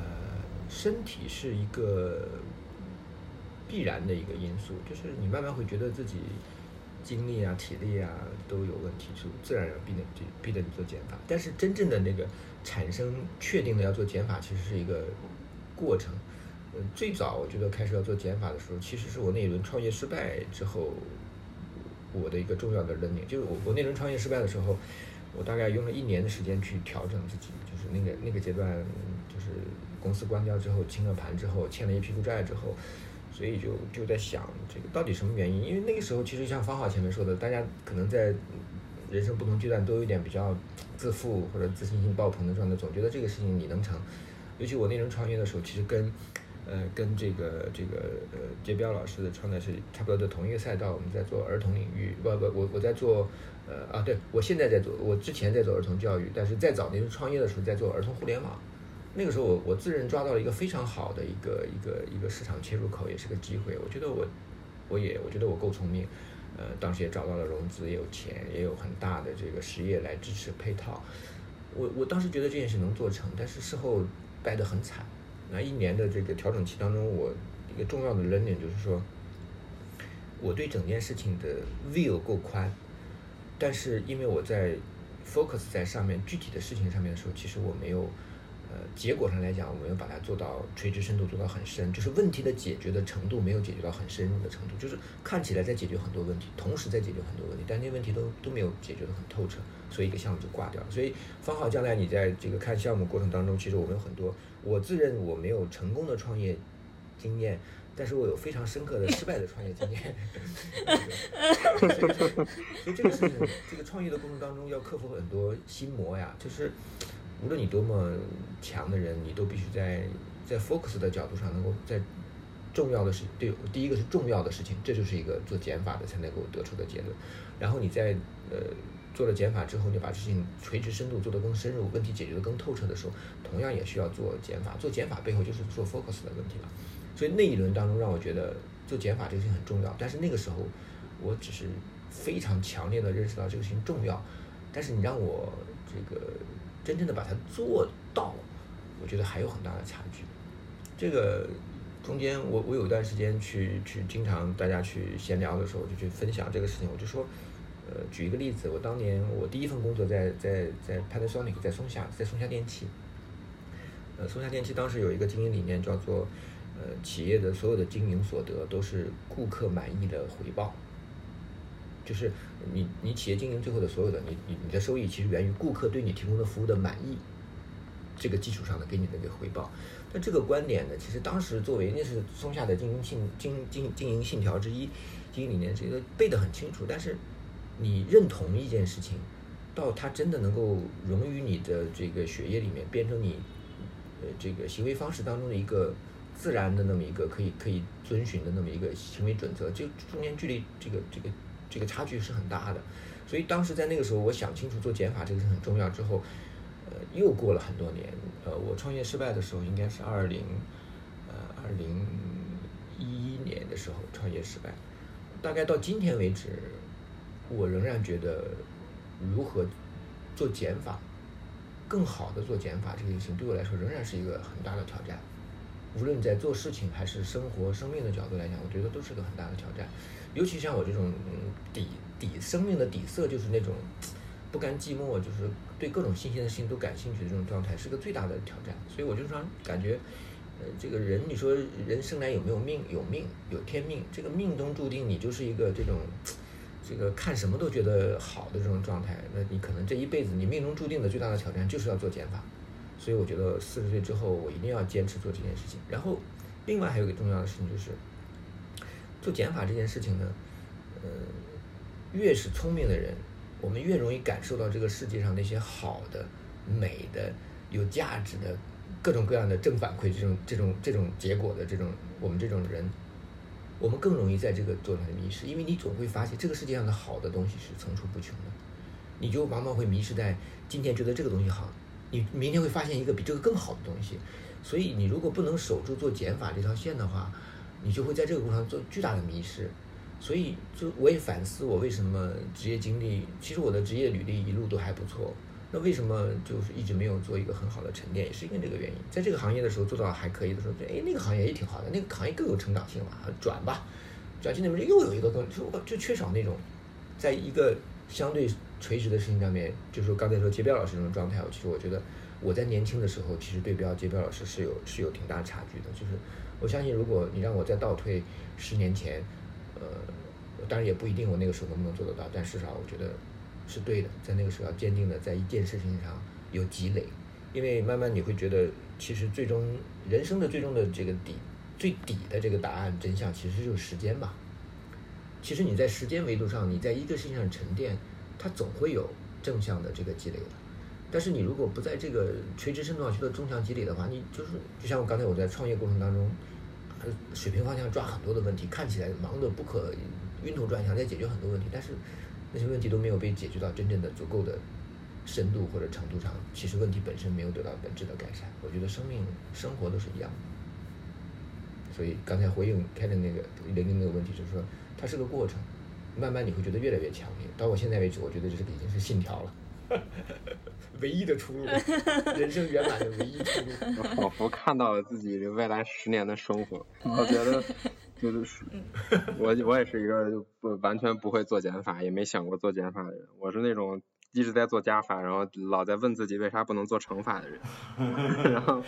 身体是一个必然的一个因素，就是你慢慢会觉得自己。精力啊，体力啊都有问题，就自然而然逼得逼得你做减法。但是真正的那个产生确定的要做减法，其实是一个过程。嗯，最早我觉得开始要做减法的时候，其实是我那一轮创业失败之后，我的一个重要的 learning，就是我我那轮创业失败的时候，我大概用了一年的时间去调整自己，就是那个那个阶段，就是公司关掉之后清了盘之后，欠了一屁股债之后。所以就就在想这个到底什么原因？因为那个时候其实像方浩前面说的，大家可能在人生不同阶段都有点比较自负或者自信心爆棚的状态，总觉得这个事情你能成。尤其我那轮创业的时候，其实跟呃跟这个这个呃杰彪老师的创的是差不多的同一个赛道，我们在做儿童领域，不不我我在做呃啊对我现在在做，我之前在做儿童教育，但是再早年创业的时候在做儿童互联网。那个时候我我自认抓到了一个非常好的一个一个一个市场切入口，也是个机会。我觉得我我也我觉得我够聪明，呃，当时也找到了融资，也有钱，也有很大的这个实业来支持配套。我我当时觉得这件事能做成，但是事后败得很惨。那一年的这个调整期当中，我一个重要的 learning 就是说，我对整件事情的 view 够宽，但是因为我在 focus 在上面具体的事情上面的时候，其实我没有。呃，结果上来讲，我们要把它做到垂直深度做到很深，就是问题的解决的程度没有解决到很深入的程度，就是看起来在解决很多问题，同时在解决很多问题，但那些问题都都没有解决的很透彻，所以一个项目就挂掉了。所以方浩，将来你在这个看项目过程当中，其实我们有很多，我自认我没有成功的创业经验，但是我有非常深刻的失败的创业经验。所以这个事情，这个创业的过程当中要克服很多心魔呀，就是。无论你多么强的人，你都必须在在 focus 的角度上，能够在重要的事对第一个是重要的事情，这就是一个做减法的才能够得出的结论。然后你在呃做了减法之后，你把事情垂直深度做得更深入，问题解决得更透彻的时候，同样也需要做减法。做减法背后就是做 focus 的问题了。所以那一轮当中，让我觉得做减法这个事情很重要。但是那个时候，我只是非常强烈的认识到这个事情重要。但是你让我这个。真正的把它做到，我觉得还有很大的差距。这个中间，我我有一段时间去去经常大家去闲聊的时候，就去分享这个事情。我就说，呃，举一个例子，我当年我第一份工作在在在 Panasonic，在松下，在松下电器。呃，松下电器当时有一个经营理念叫做，呃，企业的所有的经营所得都是顾客满意的回报。就是你你企业经营最后的所有的你你你的收益其实源于顾客对你提供的服务的满意，这个基础上的给你的一个回报。那这个观点呢，其实当时作为那是松下的经营信经经经营信条之一，经营理念这个背得很清楚。但是你认同一件事情，到它真的能够融于你的这个血液里面，变成你呃这个行为方式当中的一个自然的那么一个可以可以遵循的那么一个行为准则，就中间距离这个这个。这个差距是很大的，所以当时在那个时候，我想清楚做减法这个是很重要。之后，呃，又过了很多年，呃，我创业失败的时候应该是二零，呃，二零一一年的时候创业失败。大概到今天为止，我仍然觉得如何做减法，更好的做减法这件事情对我来说仍然是一个很大的挑战。无论在做事情还是生活、生命的角度来讲，我觉得都是个很大的挑战。尤其像我这种底底生命的底色，就是那种不甘寂寞，就是对各种新鲜的事情都感兴趣的这种状态，是个最大的挑战。所以我就说，感觉，呃，这个人，你说人生来有没有命？有命，有天命。这个命中注定你就是一个这种，这个看什么都觉得好的这种状态。那你可能这一辈子，你命中注定的最大的挑战就是要做减法。所以我觉得四十岁之后，我一定要坚持做这件事情。然后，另外还有一个重要的事情就是。做减法这件事情呢，呃，越是聪明的人，我们越容易感受到这个世界上那些好的、美的、有价值的各种各样的正反馈这种这种这种结果的这种我们这种人，我们更容易在这个状态里迷失，因为你总会发现这个世界上的好的东西是层出不穷的，你就往往会迷失在今天觉得这个东西好，你明天会发现一个比这个更好的东西，所以你如果不能守住做减法这条线的话，你就会在这个过程中做巨大的迷失。所以，就我也反思，我为什么职业经历，其实我的职业履历一路都还不错，那为什么就是一直没有做一个很好的沉淀，也是因为这个原因。在这个行业的时候做到还可以的时候，哎，那个行业也挺好的，那个行业更有成长性了，转吧，转去那边又有一个更，就就缺少那种，在一个相对垂直的事情上面，就是刚才说杰标老师那种状态，其实我觉得我在年轻的时候，其实对标杰标老师是有是有挺大差距的，就是我相信，如果你让我再倒退十年前。呃，当然也不一定我那个时候能不能做得到，但至少我觉得是对的，在那个时候要坚定的在一件事情上有积累，因为慢慢你会觉得，其实最终人生的最终的这个底最底的这个答案真相其实就是时间吧。其实你在时间维度上，你在一个事情上沉淀，它总会有正向的这个积累的。但是你如果不在这个垂直深度上去做正向积累的话，你就是就像我刚才我在创业过程当中。水平方向抓很多的问题，看起来忙得不可晕头转向，在解决很多问题，但是那些问题都没有被解决到真正的足够的深度或者程度上。其实问题本身没有得到本质的改善。我觉得生命生活都是一样的。所以刚才回应开的那个零零那个问题，就是说它是个过程，慢慢你会觉得越来越强烈。到我现在为止，我觉得这是已经是信条了。唯一的出路，人生圆满的唯一出路。我仿佛看到了自己未来十年的生活。我觉得 就是，我我也是一个不完全不会做减法，也没想过做减法的人。我是那种一直在做加法，然后老在问自己为啥不能做乘法的人。然后，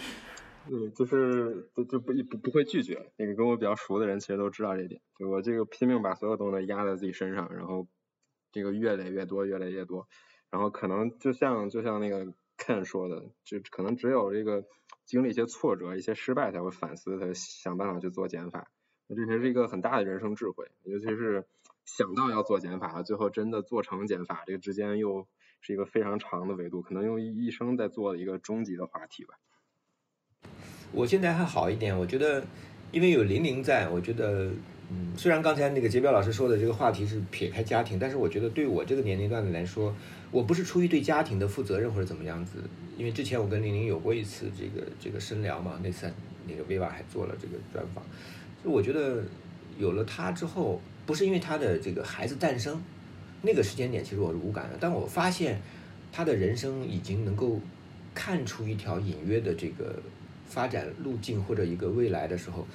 对，就是就就不不不会拒绝。那个跟我比较熟的人其实都知道这点。就我这个拼命把所有东西压在自己身上，然后这个越来越多，越来越多。然后可能就像就像那个 Ken 说的，就可能只有这个经历一些挫折、一些失败，才会反思，才想办法去做减法。那这是一个很大的人生智慧，尤其是想到要做减法，最后真的做成减法，这个之间又是一个非常长的维度，可能用一生在做的一个终极的话题吧。我现在还好一点，我觉得因为有玲玲在，我觉得。嗯，虽然刚才那个杰彪老师说的这个话题是撇开家庭，但是我觉得对我这个年龄段的来说，我不是出于对家庭的负责任或者怎么样子，因为之前我跟玲玲有过一次这个这个深聊嘛，那次那个薇娃还做了这个专访，就我觉得有了他之后，不是因为他的这个孩子诞生那个时间点，其实我是无感的，但我发现他的人生已经能够看出一条隐约的这个发展路径或者一个未来的时候。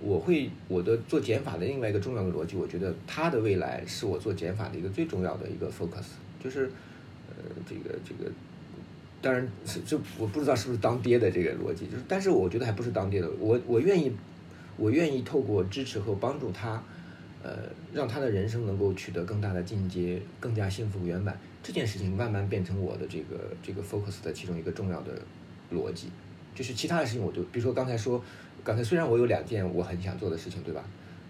我会我的做减法的另外一个重要的逻辑，我觉得他的未来是我做减法的一个最重要的一个 focus，就是呃这个这个，当然是这我不知道是不是当爹的这个逻辑，就是但是我觉得还不是当爹的，我我愿意我愿意透过支持和帮助他，呃让他的人生能够取得更大的进阶，更加幸福圆满，这件事情慢慢变成我的这个这个 focus 的其中一个重要的逻辑，就是其他的事情我就比如说刚才说。刚才虽然我有两件我很想做的事情，对吧？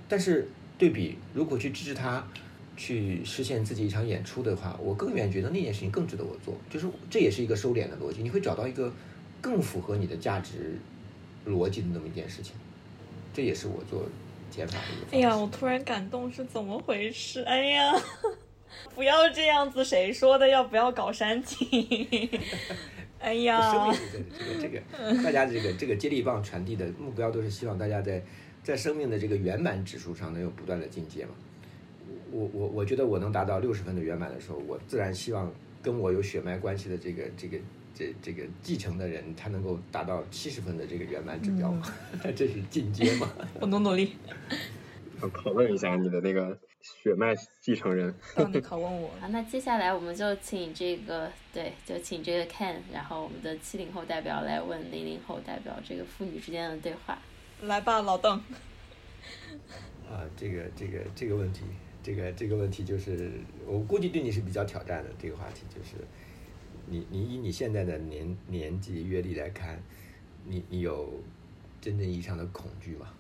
但是对比如果去支持他去实现自己一场演出的话，我更愿意觉得那件事情更值得我做。就是这也是一个收敛的逻辑，你会找到一个更符合你的价值逻辑的那么一件事情。这也是我做减法的一个。哎呀，我突然感动，是怎么回事？哎呀，不要这样子，谁说的要不要搞煽情？哎呀，生命这个这个，大家这个这个接力棒传递的目标都是希望大家在在生命的这个圆满指数上能有不断的进阶嘛。我我我觉得我能达到六十分的圆满的时候，我自然希望跟我有血脉关系的这个这个这这个继承的人，他能够达到七十分的这个圆满指标，这是进阶嘛。我努努力。我拷问一下你的那个。血脉继承人，你拷问我。好，那接下来我们就请这个，对，就请这个 Ken，然后我们的七零后代表来问零零后代表这个父女之间的对话。来吧，老邓。啊，这个这个这个问题，这个这个问题就是，我估计对你是比较挑战的。这个话题就是，你你以你现在的年年纪阅历来看，你你有真正意义上的恐惧吗？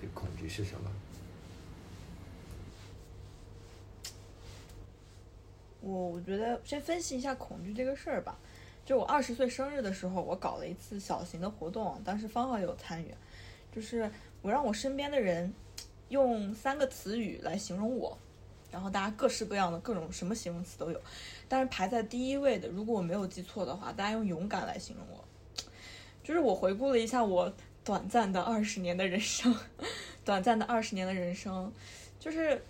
这恐惧是什么？我我觉得先分析一下恐惧这个事儿吧。就我二十岁生日的时候，我搞了一次小型的活动，当时方浩有参与，就是我让我身边的人用三个词语来形容我，然后大家各式各样的各种什么形容词都有，但是排在第一位的，如果我没有记错的话，大家用勇敢来形容我。就是我回顾了一下我短暂的二十年的人生，短暂的二十年的人生，就是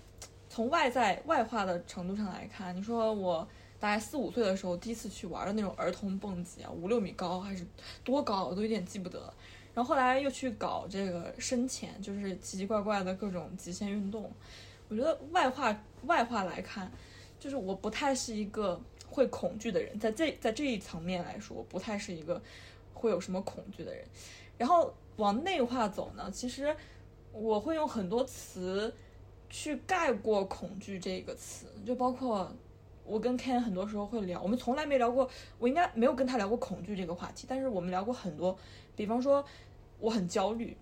从外在外化的程度上来看，你说我。大概四五岁的时候，第一次去玩的那种儿童蹦极啊，五六米高还是多高，我都有点记不得。然后后来又去搞这个深潜，就是奇奇怪怪的各种极限运动。我觉得外化外化来看，就是我不太是一个会恐惧的人，在这在这一层面来说，我不太是一个会有什么恐惧的人。然后往内化走呢，其实我会用很多词去概括恐惧这个词，就包括。我跟 Ken 很多时候会聊，我们从来没聊过，我应该没有跟他聊过恐惧这个话题，但是我们聊过很多，比方说我很焦虑，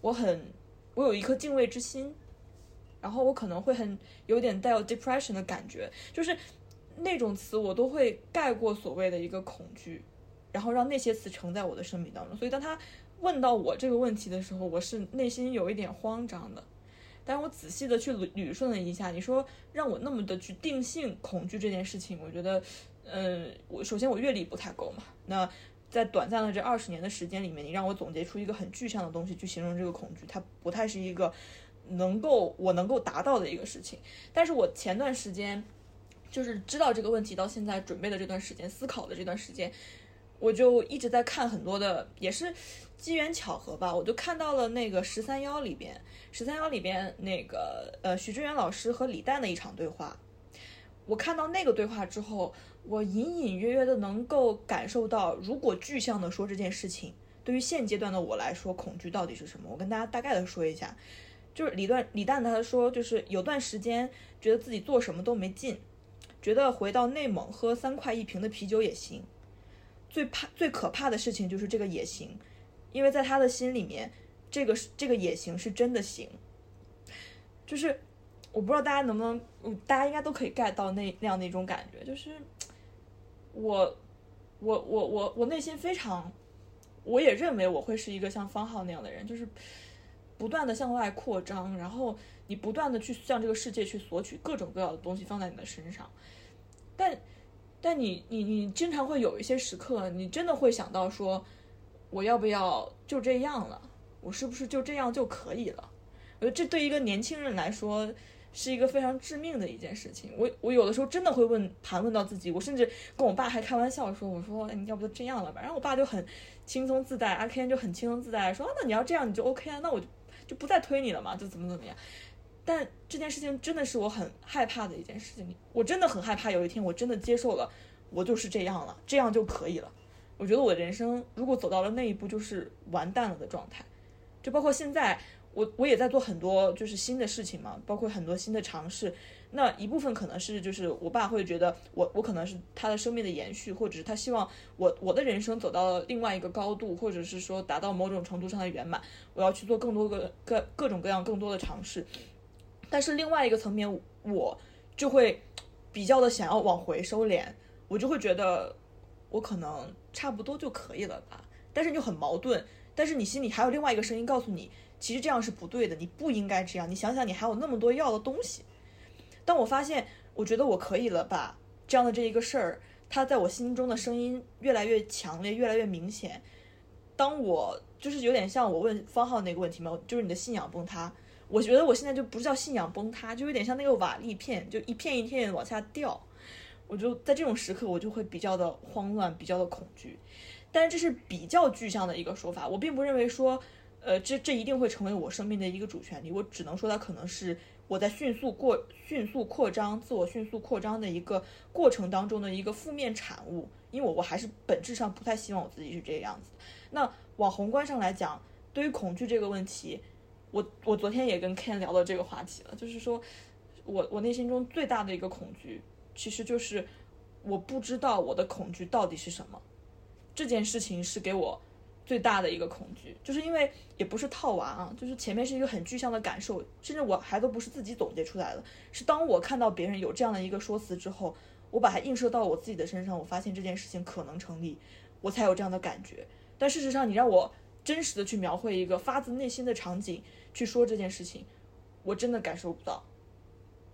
我很我有一颗敬畏之心，然后我可能会很有点带有 depression 的感觉，就是那种词我都会盖过所谓的一个恐惧，然后让那些词承在我的生命当中，所以当他问到我这个问题的时候，我是内心有一点慌张的。但我仔细的去捋捋顺了一下，你说让我那么的去定性恐惧这件事情，我觉得，嗯，我首先我阅历不太够嘛。那在短暂的这二十年的时间里面，你让我总结出一个很具象的东西去形容这个恐惧，它不太是一个能够我能够达到的一个事情。但是我前段时间就是知道这个问题，到现在准备的这段时间，思考的这段时间，我就一直在看很多的，也是。机缘巧合吧，我就看到了那个十三幺里边，十三幺里边那个呃许志远老师和李诞的一场对话。我看到那个对话之后，我隐隐约约的能够感受到，如果具象的说这件事情，对于现阶段的我来说，恐惧到底是什么？我跟大家大概的说一下，就是李段李诞他说，就是有段时间觉得自己做什么都没劲，觉得回到内蒙喝三块一瓶的啤酒也行。最怕最可怕的事情就是这个也行。因为在他的心里面，这个这个也行，是真的行。就是我不知道大家能不能，大家应该都可以 get 到那那样的一种感觉。就是我我我我我内心非常，我也认为我会是一个像方浩那样的人，就是不断的向外扩张，然后你不断的去向这个世界去索取各种各样的东西放在你的身上。但但你你你经常会有一些时刻，你真的会想到说。我要不要就这样了？我是不是就这样就可以了？我觉得这对一个年轻人来说是一个非常致命的一件事情。我我有的时候真的会问盘问到自己，我甚至跟我爸还开玩笑说：“我说你要不就这样了吧。”然后我爸就很轻松自在，阿 Ken 就很轻松自在说：“啊那你要这样你就 OK 啊，那我就就不再推你了嘛，就怎么怎么样。”但这件事情真的是我很害怕的一件事情，我真的很害怕有一天我真的接受了，我就是这样了，这样就可以了。我觉得我人生如果走到了那一步，就是完蛋了的状态。就包括现在，我我也在做很多就是新的事情嘛，包括很多新的尝试。那一部分可能是就是我爸会觉得我我可能是他的生命的延续，或者是他希望我我的人生走到了另外一个高度，或者是说达到某种程度上的圆满，我要去做更多个各各种各样更多的尝试。但是另外一个层面，我就会比较的想要往回收敛，我就会觉得我可能。差不多就可以了吧，但是就很矛盾，但是你心里还有另外一个声音告诉你，其实这样是不对的，你不应该这样。你想想，你还有那么多要的东西。当我发现，我觉得我可以了吧，这样的这一个事儿，它在我心中的声音越来越强烈，越来越明显。当我就是有点像我问方浩那个问题嘛，就是你的信仰崩塌。我觉得我现在就不叫信仰崩塌，就有点像那个瓦砾片，就一片一片往下掉。我就在这种时刻，我就会比较的慌乱，比较的恐惧。但是这是比较具象的一个说法，我并不认为说，呃，这这一定会成为我生命的一个主旋律。我只能说它可能是我在迅速过、迅速扩张、自我迅速扩张的一个过程当中的一个负面产物。因为我我还是本质上不太希望我自己是这个样子。那往宏观上来讲，对于恐惧这个问题，我我昨天也跟 Ken 聊到这个话题了，就是说我我内心中最大的一个恐惧。其实就是我不知道我的恐惧到底是什么，这件事情是给我最大的一个恐惧，就是因为也不是套娃啊，就是前面是一个很具象的感受，甚至我还都不是自己总结出来的，是当我看到别人有这样的一个说辞之后，我把它映射到我自己的身上，我发现这件事情可能成立，我才有这样的感觉。但事实上，你让我真实的去描绘一个发自内心的场景去说这件事情，我真的感受不到。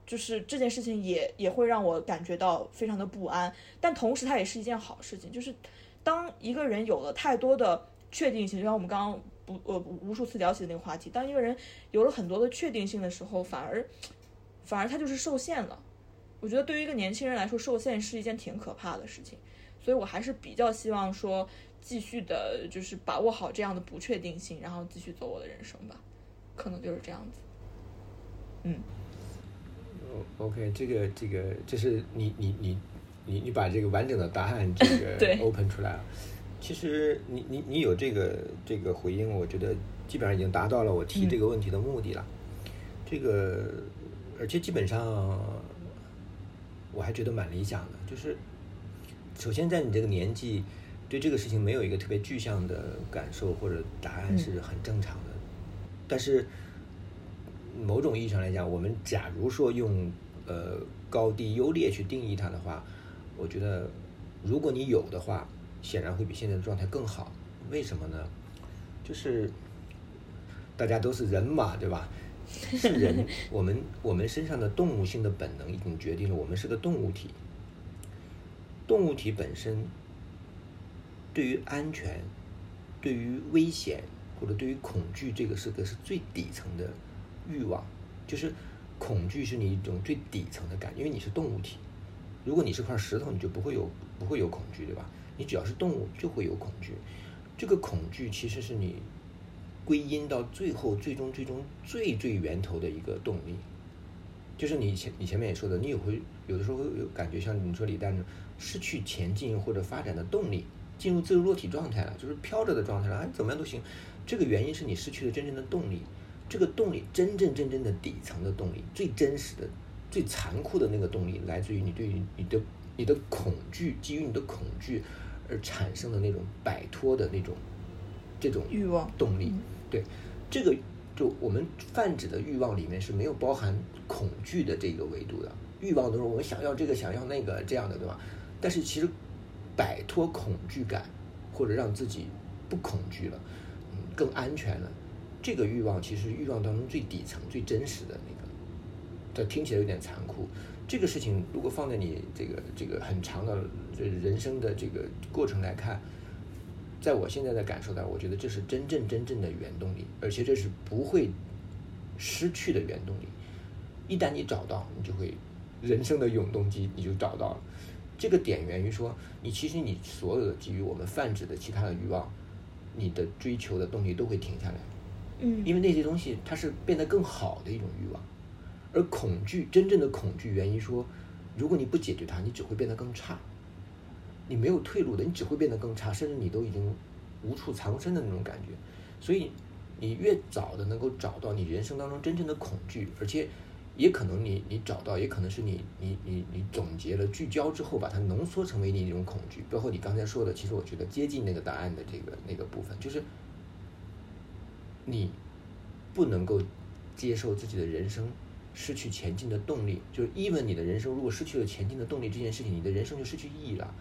就是这件事情也也会让我感觉到非常的不安，但同时它也是一件好事情，就是当一个人有了太多的。确定性，就像我们刚刚不呃无数次聊起的那个话题，当一个人有了很多的确定性的时候，反而反而他就是受限了。我觉得对于一个年轻人来说，受限是一件挺可怕的事情，所以我还是比较希望说继续的，就是把握好这样的不确定性，然后继续走我的人生吧，可能就是这样子。嗯。O K，这个这个这是你你你你你把这个完整的答案这个 open 出来了。其实你你你有这个这个回应，我觉得基本上已经达到了我提这个问题的目的了。这个而且基本上我还觉得蛮理想的，就是首先在你这个年纪对这个事情没有一个特别具象的感受或者答案是很正常的。但是某种意义上来讲，我们假如说用呃高低优劣去定义它的话，我觉得如果你有的话。显然会比现在的状态更好，为什么呢？就是大家都是人嘛，对吧？是人，我们我们身上的动物性的本能已经决定了我们是个动物体。动物体本身对于安全、对于危险或者对于恐惧，这个是个是最底层的欲望，就是恐惧是你一种最底层的感觉，因为你是动物体。如果你是块石头，你就不会有不会有恐惧，对吧？你只要是动物，就会有恐惧。这个恐惧其实是你归因到最后、最终、最终、最最源头的一个动力。就是你前你前面也说的，你也会有的时候会有感觉，像你说李诞失去前进或者发展的动力，进入自由落体状态了，就是飘着的状态了，哎，怎么样都行。这个原因是你失去了真正的动力。这个动力真正真正的底层的动力，最真实的、最残酷的那个动力，来自于你对于你的你的恐惧，基于你的恐惧。而产生的那种摆脱的那种这种欲望动力，对这个就我们泛指的欲望里面是没有包含恐惧的这个维度的。欲望都是我们想要这个想要那个这样的，对吧？但是其实摆脱恐惧感或者让自己不恐惧了，嗯，更安全了，这个欲望其实欲望当中最底层最真实的那个。这听起来有点残酷。这个事情如果放在你这个这个很长的这人生的这个过程来看，在我现在的感受到，我觉得这是真正真正的原动力，而且这是不会失去的原动力。一旦你找到，你就会人生的永动机你就找到了。这个点源于说，你其实你所有的基于我们泛指的其他的欲望，你的追求的动力都会停下来。嗯，因为那些东西它是变得更好的一种欲望。而恐惧，真正的恐惧源于说，如果你不解决它，你只会变得更差。你没有退路的，你只会变得更差，甚至你都已经无处藏身的那种感觉。所以，你越早的能够找到你人生当中真正的恐惧，而且也可能你你找到，也可能是你你你你总结了聚焦之后，把它浓缩成为你一种恐惧。包括你刚才说的，其实我觉得接近那个答案的这个那个部分，就是你不能够接受自己的人生。失去前进的动力，就是，e n 你的人生如果失去了前进的动力，这件事情，你的人生就失去意义了。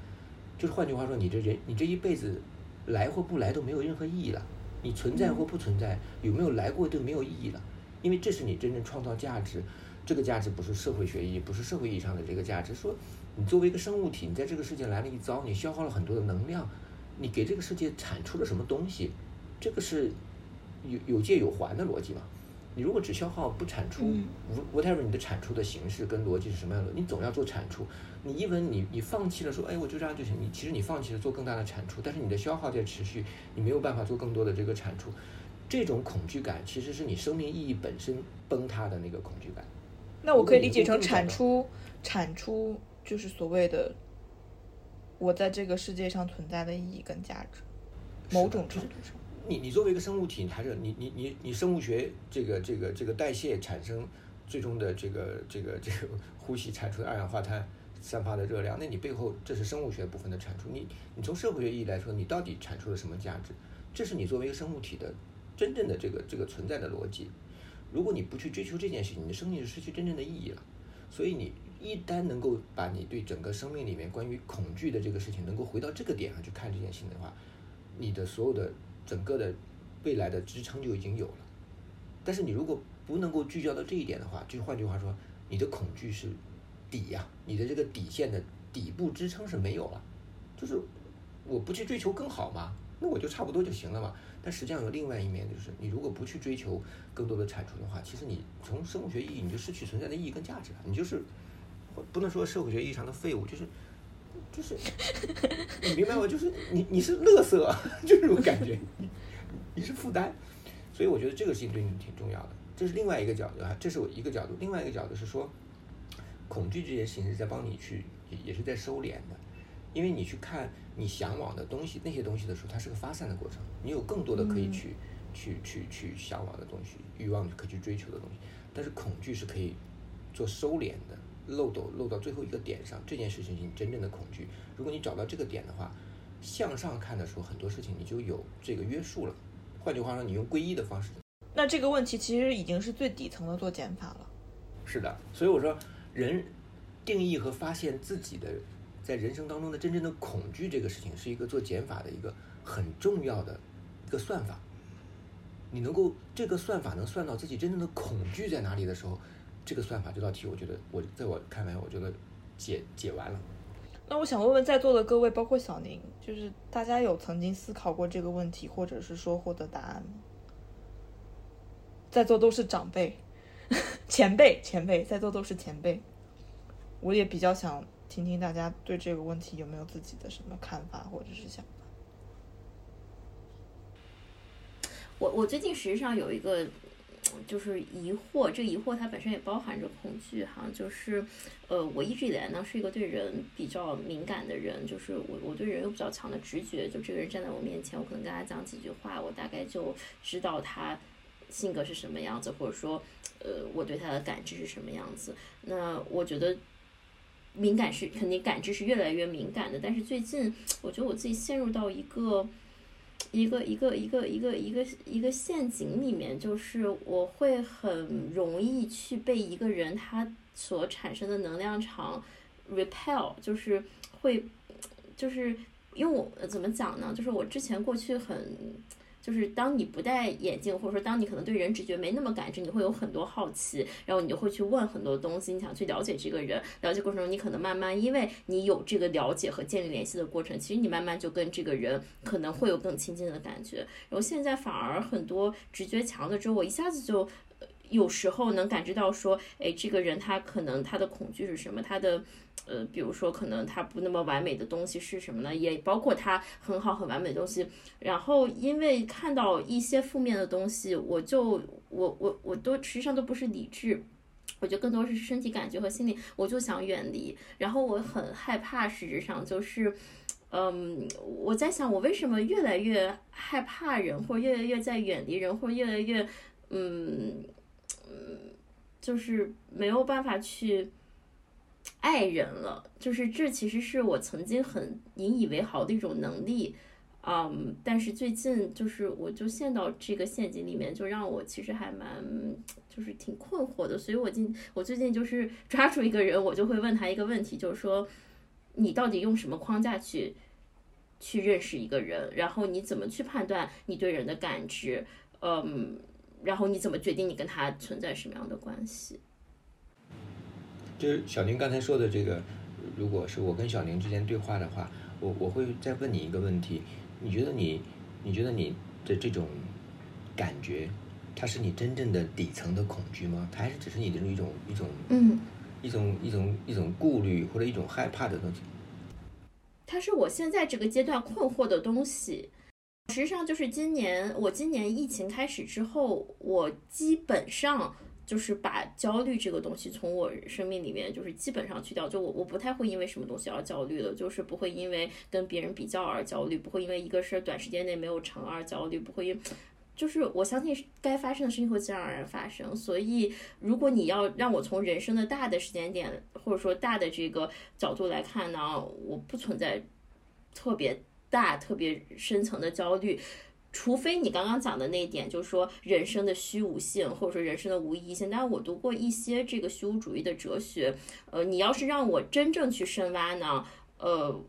就是换句话说，你这人，你这一辈子来或不来都没有任何意义了。你存在或不存在，有没有来过都没有意义了。因为这是你真正创造价值，这个价值不是社会学意义，不是社会意义上的这个价值。说你作为一个生物体，你在这个世界来了一遭，你消耗了很多的能量，你给这个世界产出了什么东西？这个是有有借有还的逻辑嘛？你如果只消耗不产出，whatever 你的产出的形式跟逻辑是什么样的？你总要做产出。你一文你你放弃了说，哎，我就这样就行。你其实你放弃了做更大的产出，但是你的消耗在持续，你没有办法做更多的这个产出。这种恐惧感其实是你生命意义本身崩塌的那个恐惧感。那我可以理解成产出，产出就是所谓的我在这个世界上存在的意义跟价值，某种程度上。你你作为一个生物体，你还是你你你你生物学这个这个这个代谢产生最终的这个这个这个呼吸产出的二氧化碳散发的热量，那你背后这是生物学部分的产出。你你从社会学意义来说，你到底产出了什么价值？这是你作为一个生物体的真正的这个这个存在的逻辑。如果你不去追求这件事情，你的生命就失去真正的意义了。所以你一旦能够把你对整个生命里面关于恐惧的这个事情，能够回到这个点上去看这件事情的话，你的所有的整个的未来的支撑就已经有了。但是你如果不能够聚焦到这一点的话，就换句话说，你的恐惧是底呀，你的这个底线的底部支撑是没有了。就是我不去追求更好嘛，那我就差不多就行了嘛。但实际上有另外一面，就是你如果不去追求更多的产出的话，其实你从生物学意义你就失去存在的意义跟价值了。你就是不能说社会学意义上的废物，就是就是你明白吗？就是你你是乐色，就这种感觉，你你是负担。所以我觉得这个事情对你挺重要的。这是另外一个角度啊，这是我一个角度。另外一个角度是说，恐惧这件事情是在帮你去，也也是在收敛的。因为你去看你向往的东西，那些东西的时候，它是个发散的过程。你有更多的可以去、去、去、去向往的东西，欲望可以去追求的东西。但是恐惧是可以做收敛的，漏斗漏到最后一个点上。这件事情是你真正的恐惧。如果你找到这个点的话，向上看的时候，很多事情你就有这个约束了。换句话说，你用皈依的方式。那这个问题其实已经是最底层的做减法了。是的，所以我说，人定义和发现自己的。在人生当中的真正的恐惧这个事情，是一个做减法的一个很重要的一个算法。你能够这个算法能算到自己真正的恐惧在哪里的时候，这个算法这道题，我觉得我在我看来，我觉得解解完了。那我想问问在座的各位，包括小宁，就是大家有曾经思考过这个问题，或者是说获得答案吗？在座都是长辈、前辈、前辈，在座都是前辈，我也比较想。听听大家对这个问题有没有自己的什么看法或者是想法？我我最近实际上有一个就是疑惑，这疑惑它本身也包含着恐惧哈，就是呃，我一直以来呢是一个对人比较敏感的人，就是我我对人有比较强的直觉，就这个人站在我面前，我可能跟他讲几句话，我大概就知道他性格是什么样子，或者说呃，我对他的感知是什么样子。那我觉得。敏感是肯定感知是越来越敏感的，但是最近我觉得我自己陷入到一个一个一个一个一个一个一个陷阱里面，就是我会很容易去被一个人他所产生的能量场 repel，就是会就是因为我怎么讲呢？就是我之前过去很。就是当你不戴眼镜，或者说当你可能对人直觉没那么感知，你会有很多好奇，然后你就会去问很多东西，你想去了解这个人。了解过程中，你可能慢慢，因为你有这个了解和建立联系的过程，其实你慢慢就跟这个人可能会有更亲近的感觉。然后现在反而很多直觉强了之后，我一下子就。有时候能感知到说，哎，这个人他可能他的恐惧是什么？他的，呃，比如说可能他不那么完美的东西是什么呢？也包括他很好很完美的东西。然后因为看到一些负面的东西，我就我我我都实际上都不是理智，我觉得更多是身体感觉和心理，我就想远离。然后我很害怕，实质上就是，嗯，我在想我为什么越来越害怕人，或者越来越在远离人，或者越来越，嗯。嗯，就是没有办法去爱人了。就是这其实是我曾经很引以为豪的一种能力，嗯，但是最近就是我就陷到这个陷阱里面，就让我其实还蛮就是挺困惑的。所以我今我最近就是 抓住一个人，我就会问他一个问题，就是说你到底用什么框架去去认识一个人？然后你怎么去判断你对人的感知？嗯。然后你怎么决定你跟他存在什么样的关系？就是小宁刚才说的这个，如果是我跟小宁之间对话的话，我我会再问你一个问题：你觉得你，你觉得你的这种感觉，它是你真正的底层的恐惧吗？它还是只是你的一种一种嗯一种一种一种顾虑或者一种害怕的东西？它是我现在这个阶段困惑的东西。实际上就是今年，我今年疫情开始之后，我基本上就是把焦虑这个东西从我生命里面就是基本上去掉。就我我不太会因为什么东西而焦虑了，就是不会因为跟别人比较而焦虑，不会因为一个事儿短时间内没有成而焦虑，不会因，就是我相信该发生的事情会自然而然发生。所以如果你要让我从人生的大的时间点或者说大的这个角度来看呢，我不存在特别。大特别深层的焦虑，除非你刚刚讲的那一点，就是说人生的虚无性，或者说人生的无意义性。但是我读过一些这个虚无主义的哲学，呃，你要是让我真正去深挖呢，呃，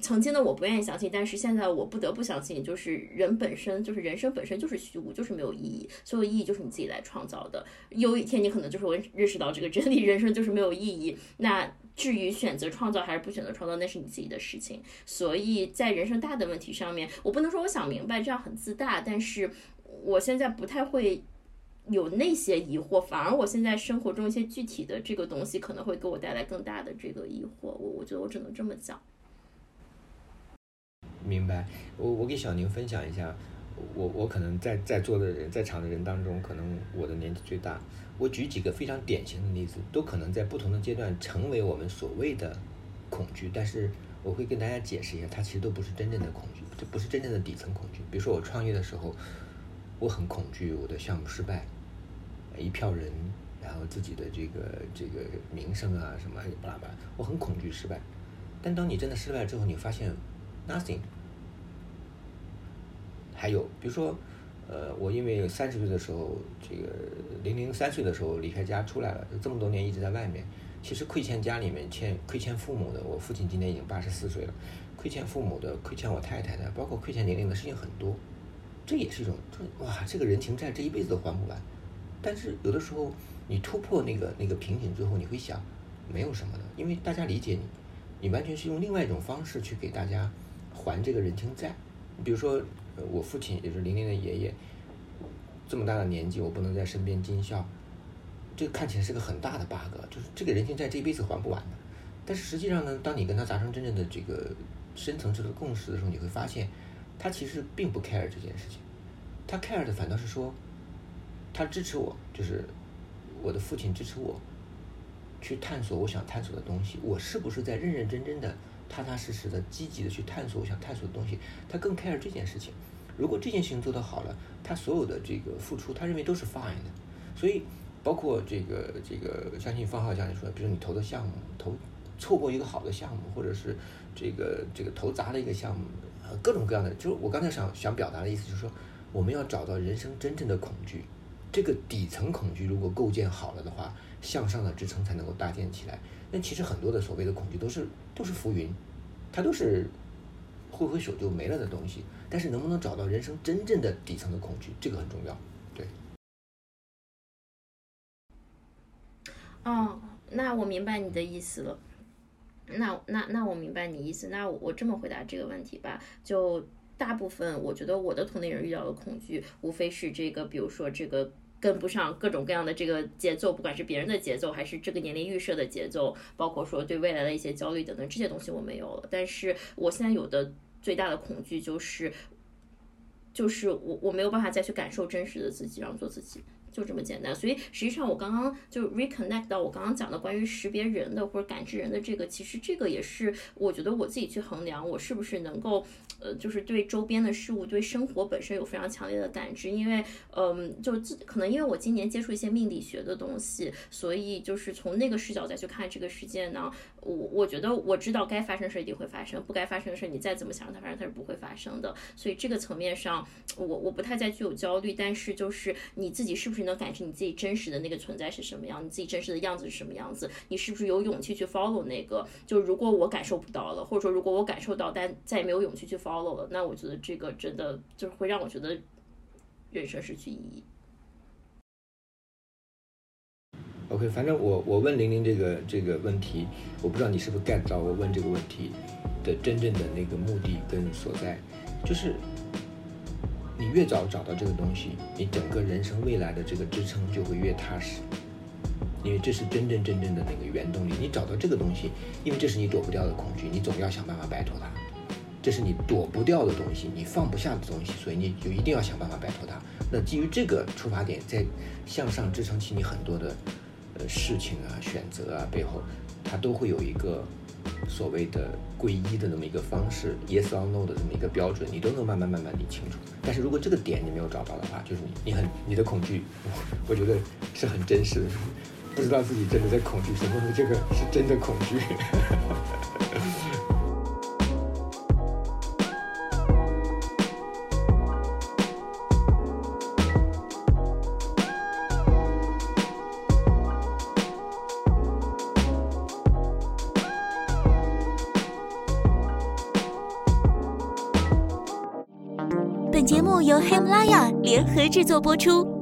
曾经的我不愿意相信，但是现在我不得不相信，就是人本身就是人生本身就是虚无，就是没有意义，所有意义就是你自己来创造的。有一天你可能就是会认识到这个真理，人生就是没有意义。那至于选择创造还是不选择创造，那是你自己的事情。所以在人生大的问题上面，我不能说我想明白，这样很自大。但是我现在不太会有那些疑惑，反而我现在生活中一些具体的这个东西，可能会给我带来更大的这个疑惑。我我觉得我只能这么讲。明白，我我给小宁分享一下，我我可能在在座的人在场的人当中，可能我的年纪最大。我举几个非常典型的例子，都可能在不同的阶段成为我们所谓的恐惧，但是我会跟大家解释一下，它其实都不是真正的恐惧，这不是真正的底层恐惧。比如说我创业的时候，我很恐惧我的项目失败，一票人，然后自己的这个这个名声啊什么巴拉巴拉，我很恐惧失败。但当你真的失败之后，你发现 nothing。还有比如说。呃，我因为三十岁的时候，这个零零三岁的时候离开家出来了，这么多年一直在外面。其实亏欠家里面，欠亏欠父母的。我父亲今年已经八十四岁了，亏欠父母的，亏欠我太太的，包括亏欠年龄的事情很多。这也是一种，这哇，这个人情债这一辈子都还不完。但是有的时候你突破那个那个瓶颈之后，你会想，没有什么的，因为大家理解你，你完全是用另外一种方式去给大家还这个人情债。比如说。我父亲也是玲玲的爷爷，这么大的年纪，我不能在身边尽孝，这看起来是个很大的 bug，就是这个人情债这一辈子还不完的。但是实际上呢，当你跟他达成真正的这个深层次的共识的时候，你会发现，他其实并不 care 这件事情，他 care 的反倒是说，他支持我，就是我的父亲支持我，去探索我想探索的东西，我是不是在认认真真的。踏踏实实的、积极的去探索我想探索的东西，他更 care 这件事情。如果这件事情做得好了，他所有的这个付出，他认为都是 fine 的。所以，包括这个这个，相信方浩讲你说，比如你投的项目，投错过一个好的项目，或者是这个这个投砸了一个项目，呃，各种各样的，就是我刚才想想表达的意思，就是说，我们要找到人生真正的恐惧，这个底层恐惧如果构建好了的话，向上的支撑才能够搭建起来。那其实很多的所谓的恐惧都是都是浮云，它都是挥挥手就没了的东西。但是能不能找到人生真正的底层的恐惧，这个很重要。对。哦，那我明白你的意思了。那那那我明白你意思。那我这么回答这个问题吧，就大部分我觉得我的同龄人遇到的恐惧，无非是这个，比如说这个。跟不上各种各样的这个节奏，不管是别人的节奏，还是这个年龄预设的节奏，包括说对未来的一些焦虑等等这些东西我没有了。但是我现在有的最大的恐惧就是，就是我我没有办法再去感受真实的自己，然后做自己。就这么简单，所以实际上我刚刚就 reconnect 到我刚刚讲的关于识别人的或者感知人的这个，其实这个也是我觉得我自己去衡量我是不是能够，呃，就是对周边的事物、对生活本身有非常强烈的感知。因为，嗯，就自可能因为我今年接触一些命理学的东西，所以就是从那个视角再去看这个世界呢，我我觉得我知道该发生的事一定会发生，不该发生的事你再怎么想让它发生它是不会发生的。所以这个层面上，我我不太再具有焦虑，但是就是你自己是不是？能感知你自己真实的那个存在是什么样，你自己真实的样子是什么样子？你是不是有勇气去 follow 那个？就如果我感受不到了，或者说如果我感受到，但再也没有勇气去 follow 了，那我觉得这个真的就是会让我觉得人生失去意义。OK，反正我我问玲玲这个这个问题，我不知道你是不是 get 到我问这个问题的真正的那个目的跟所在，就是。你越早找到这个东西，你整个人生未来的这个支撑就会越踏实，因为这是真真正正的那个原动力。你找到这个东西，因为这是你躲不掉的恐惧，你总要想办法摆脱它。这是你躲不掉的东西，你放不下的东西，所以你就一定要想办法摆脱它。那基于这个出发点，在向上支撑起你很多的呃事情啊、选择啊背后，它都会有一个。所谓的皈依的那么一个方式，yes or no 的这么一个标准，你都能慢慢慢慢理清楚。但是如果这个点你没有找到的话，就是你你很你的恐惧，我觉得是很真实的，不知道自己真的在恐惧什么，这个是真的恐惧。联合制作播出。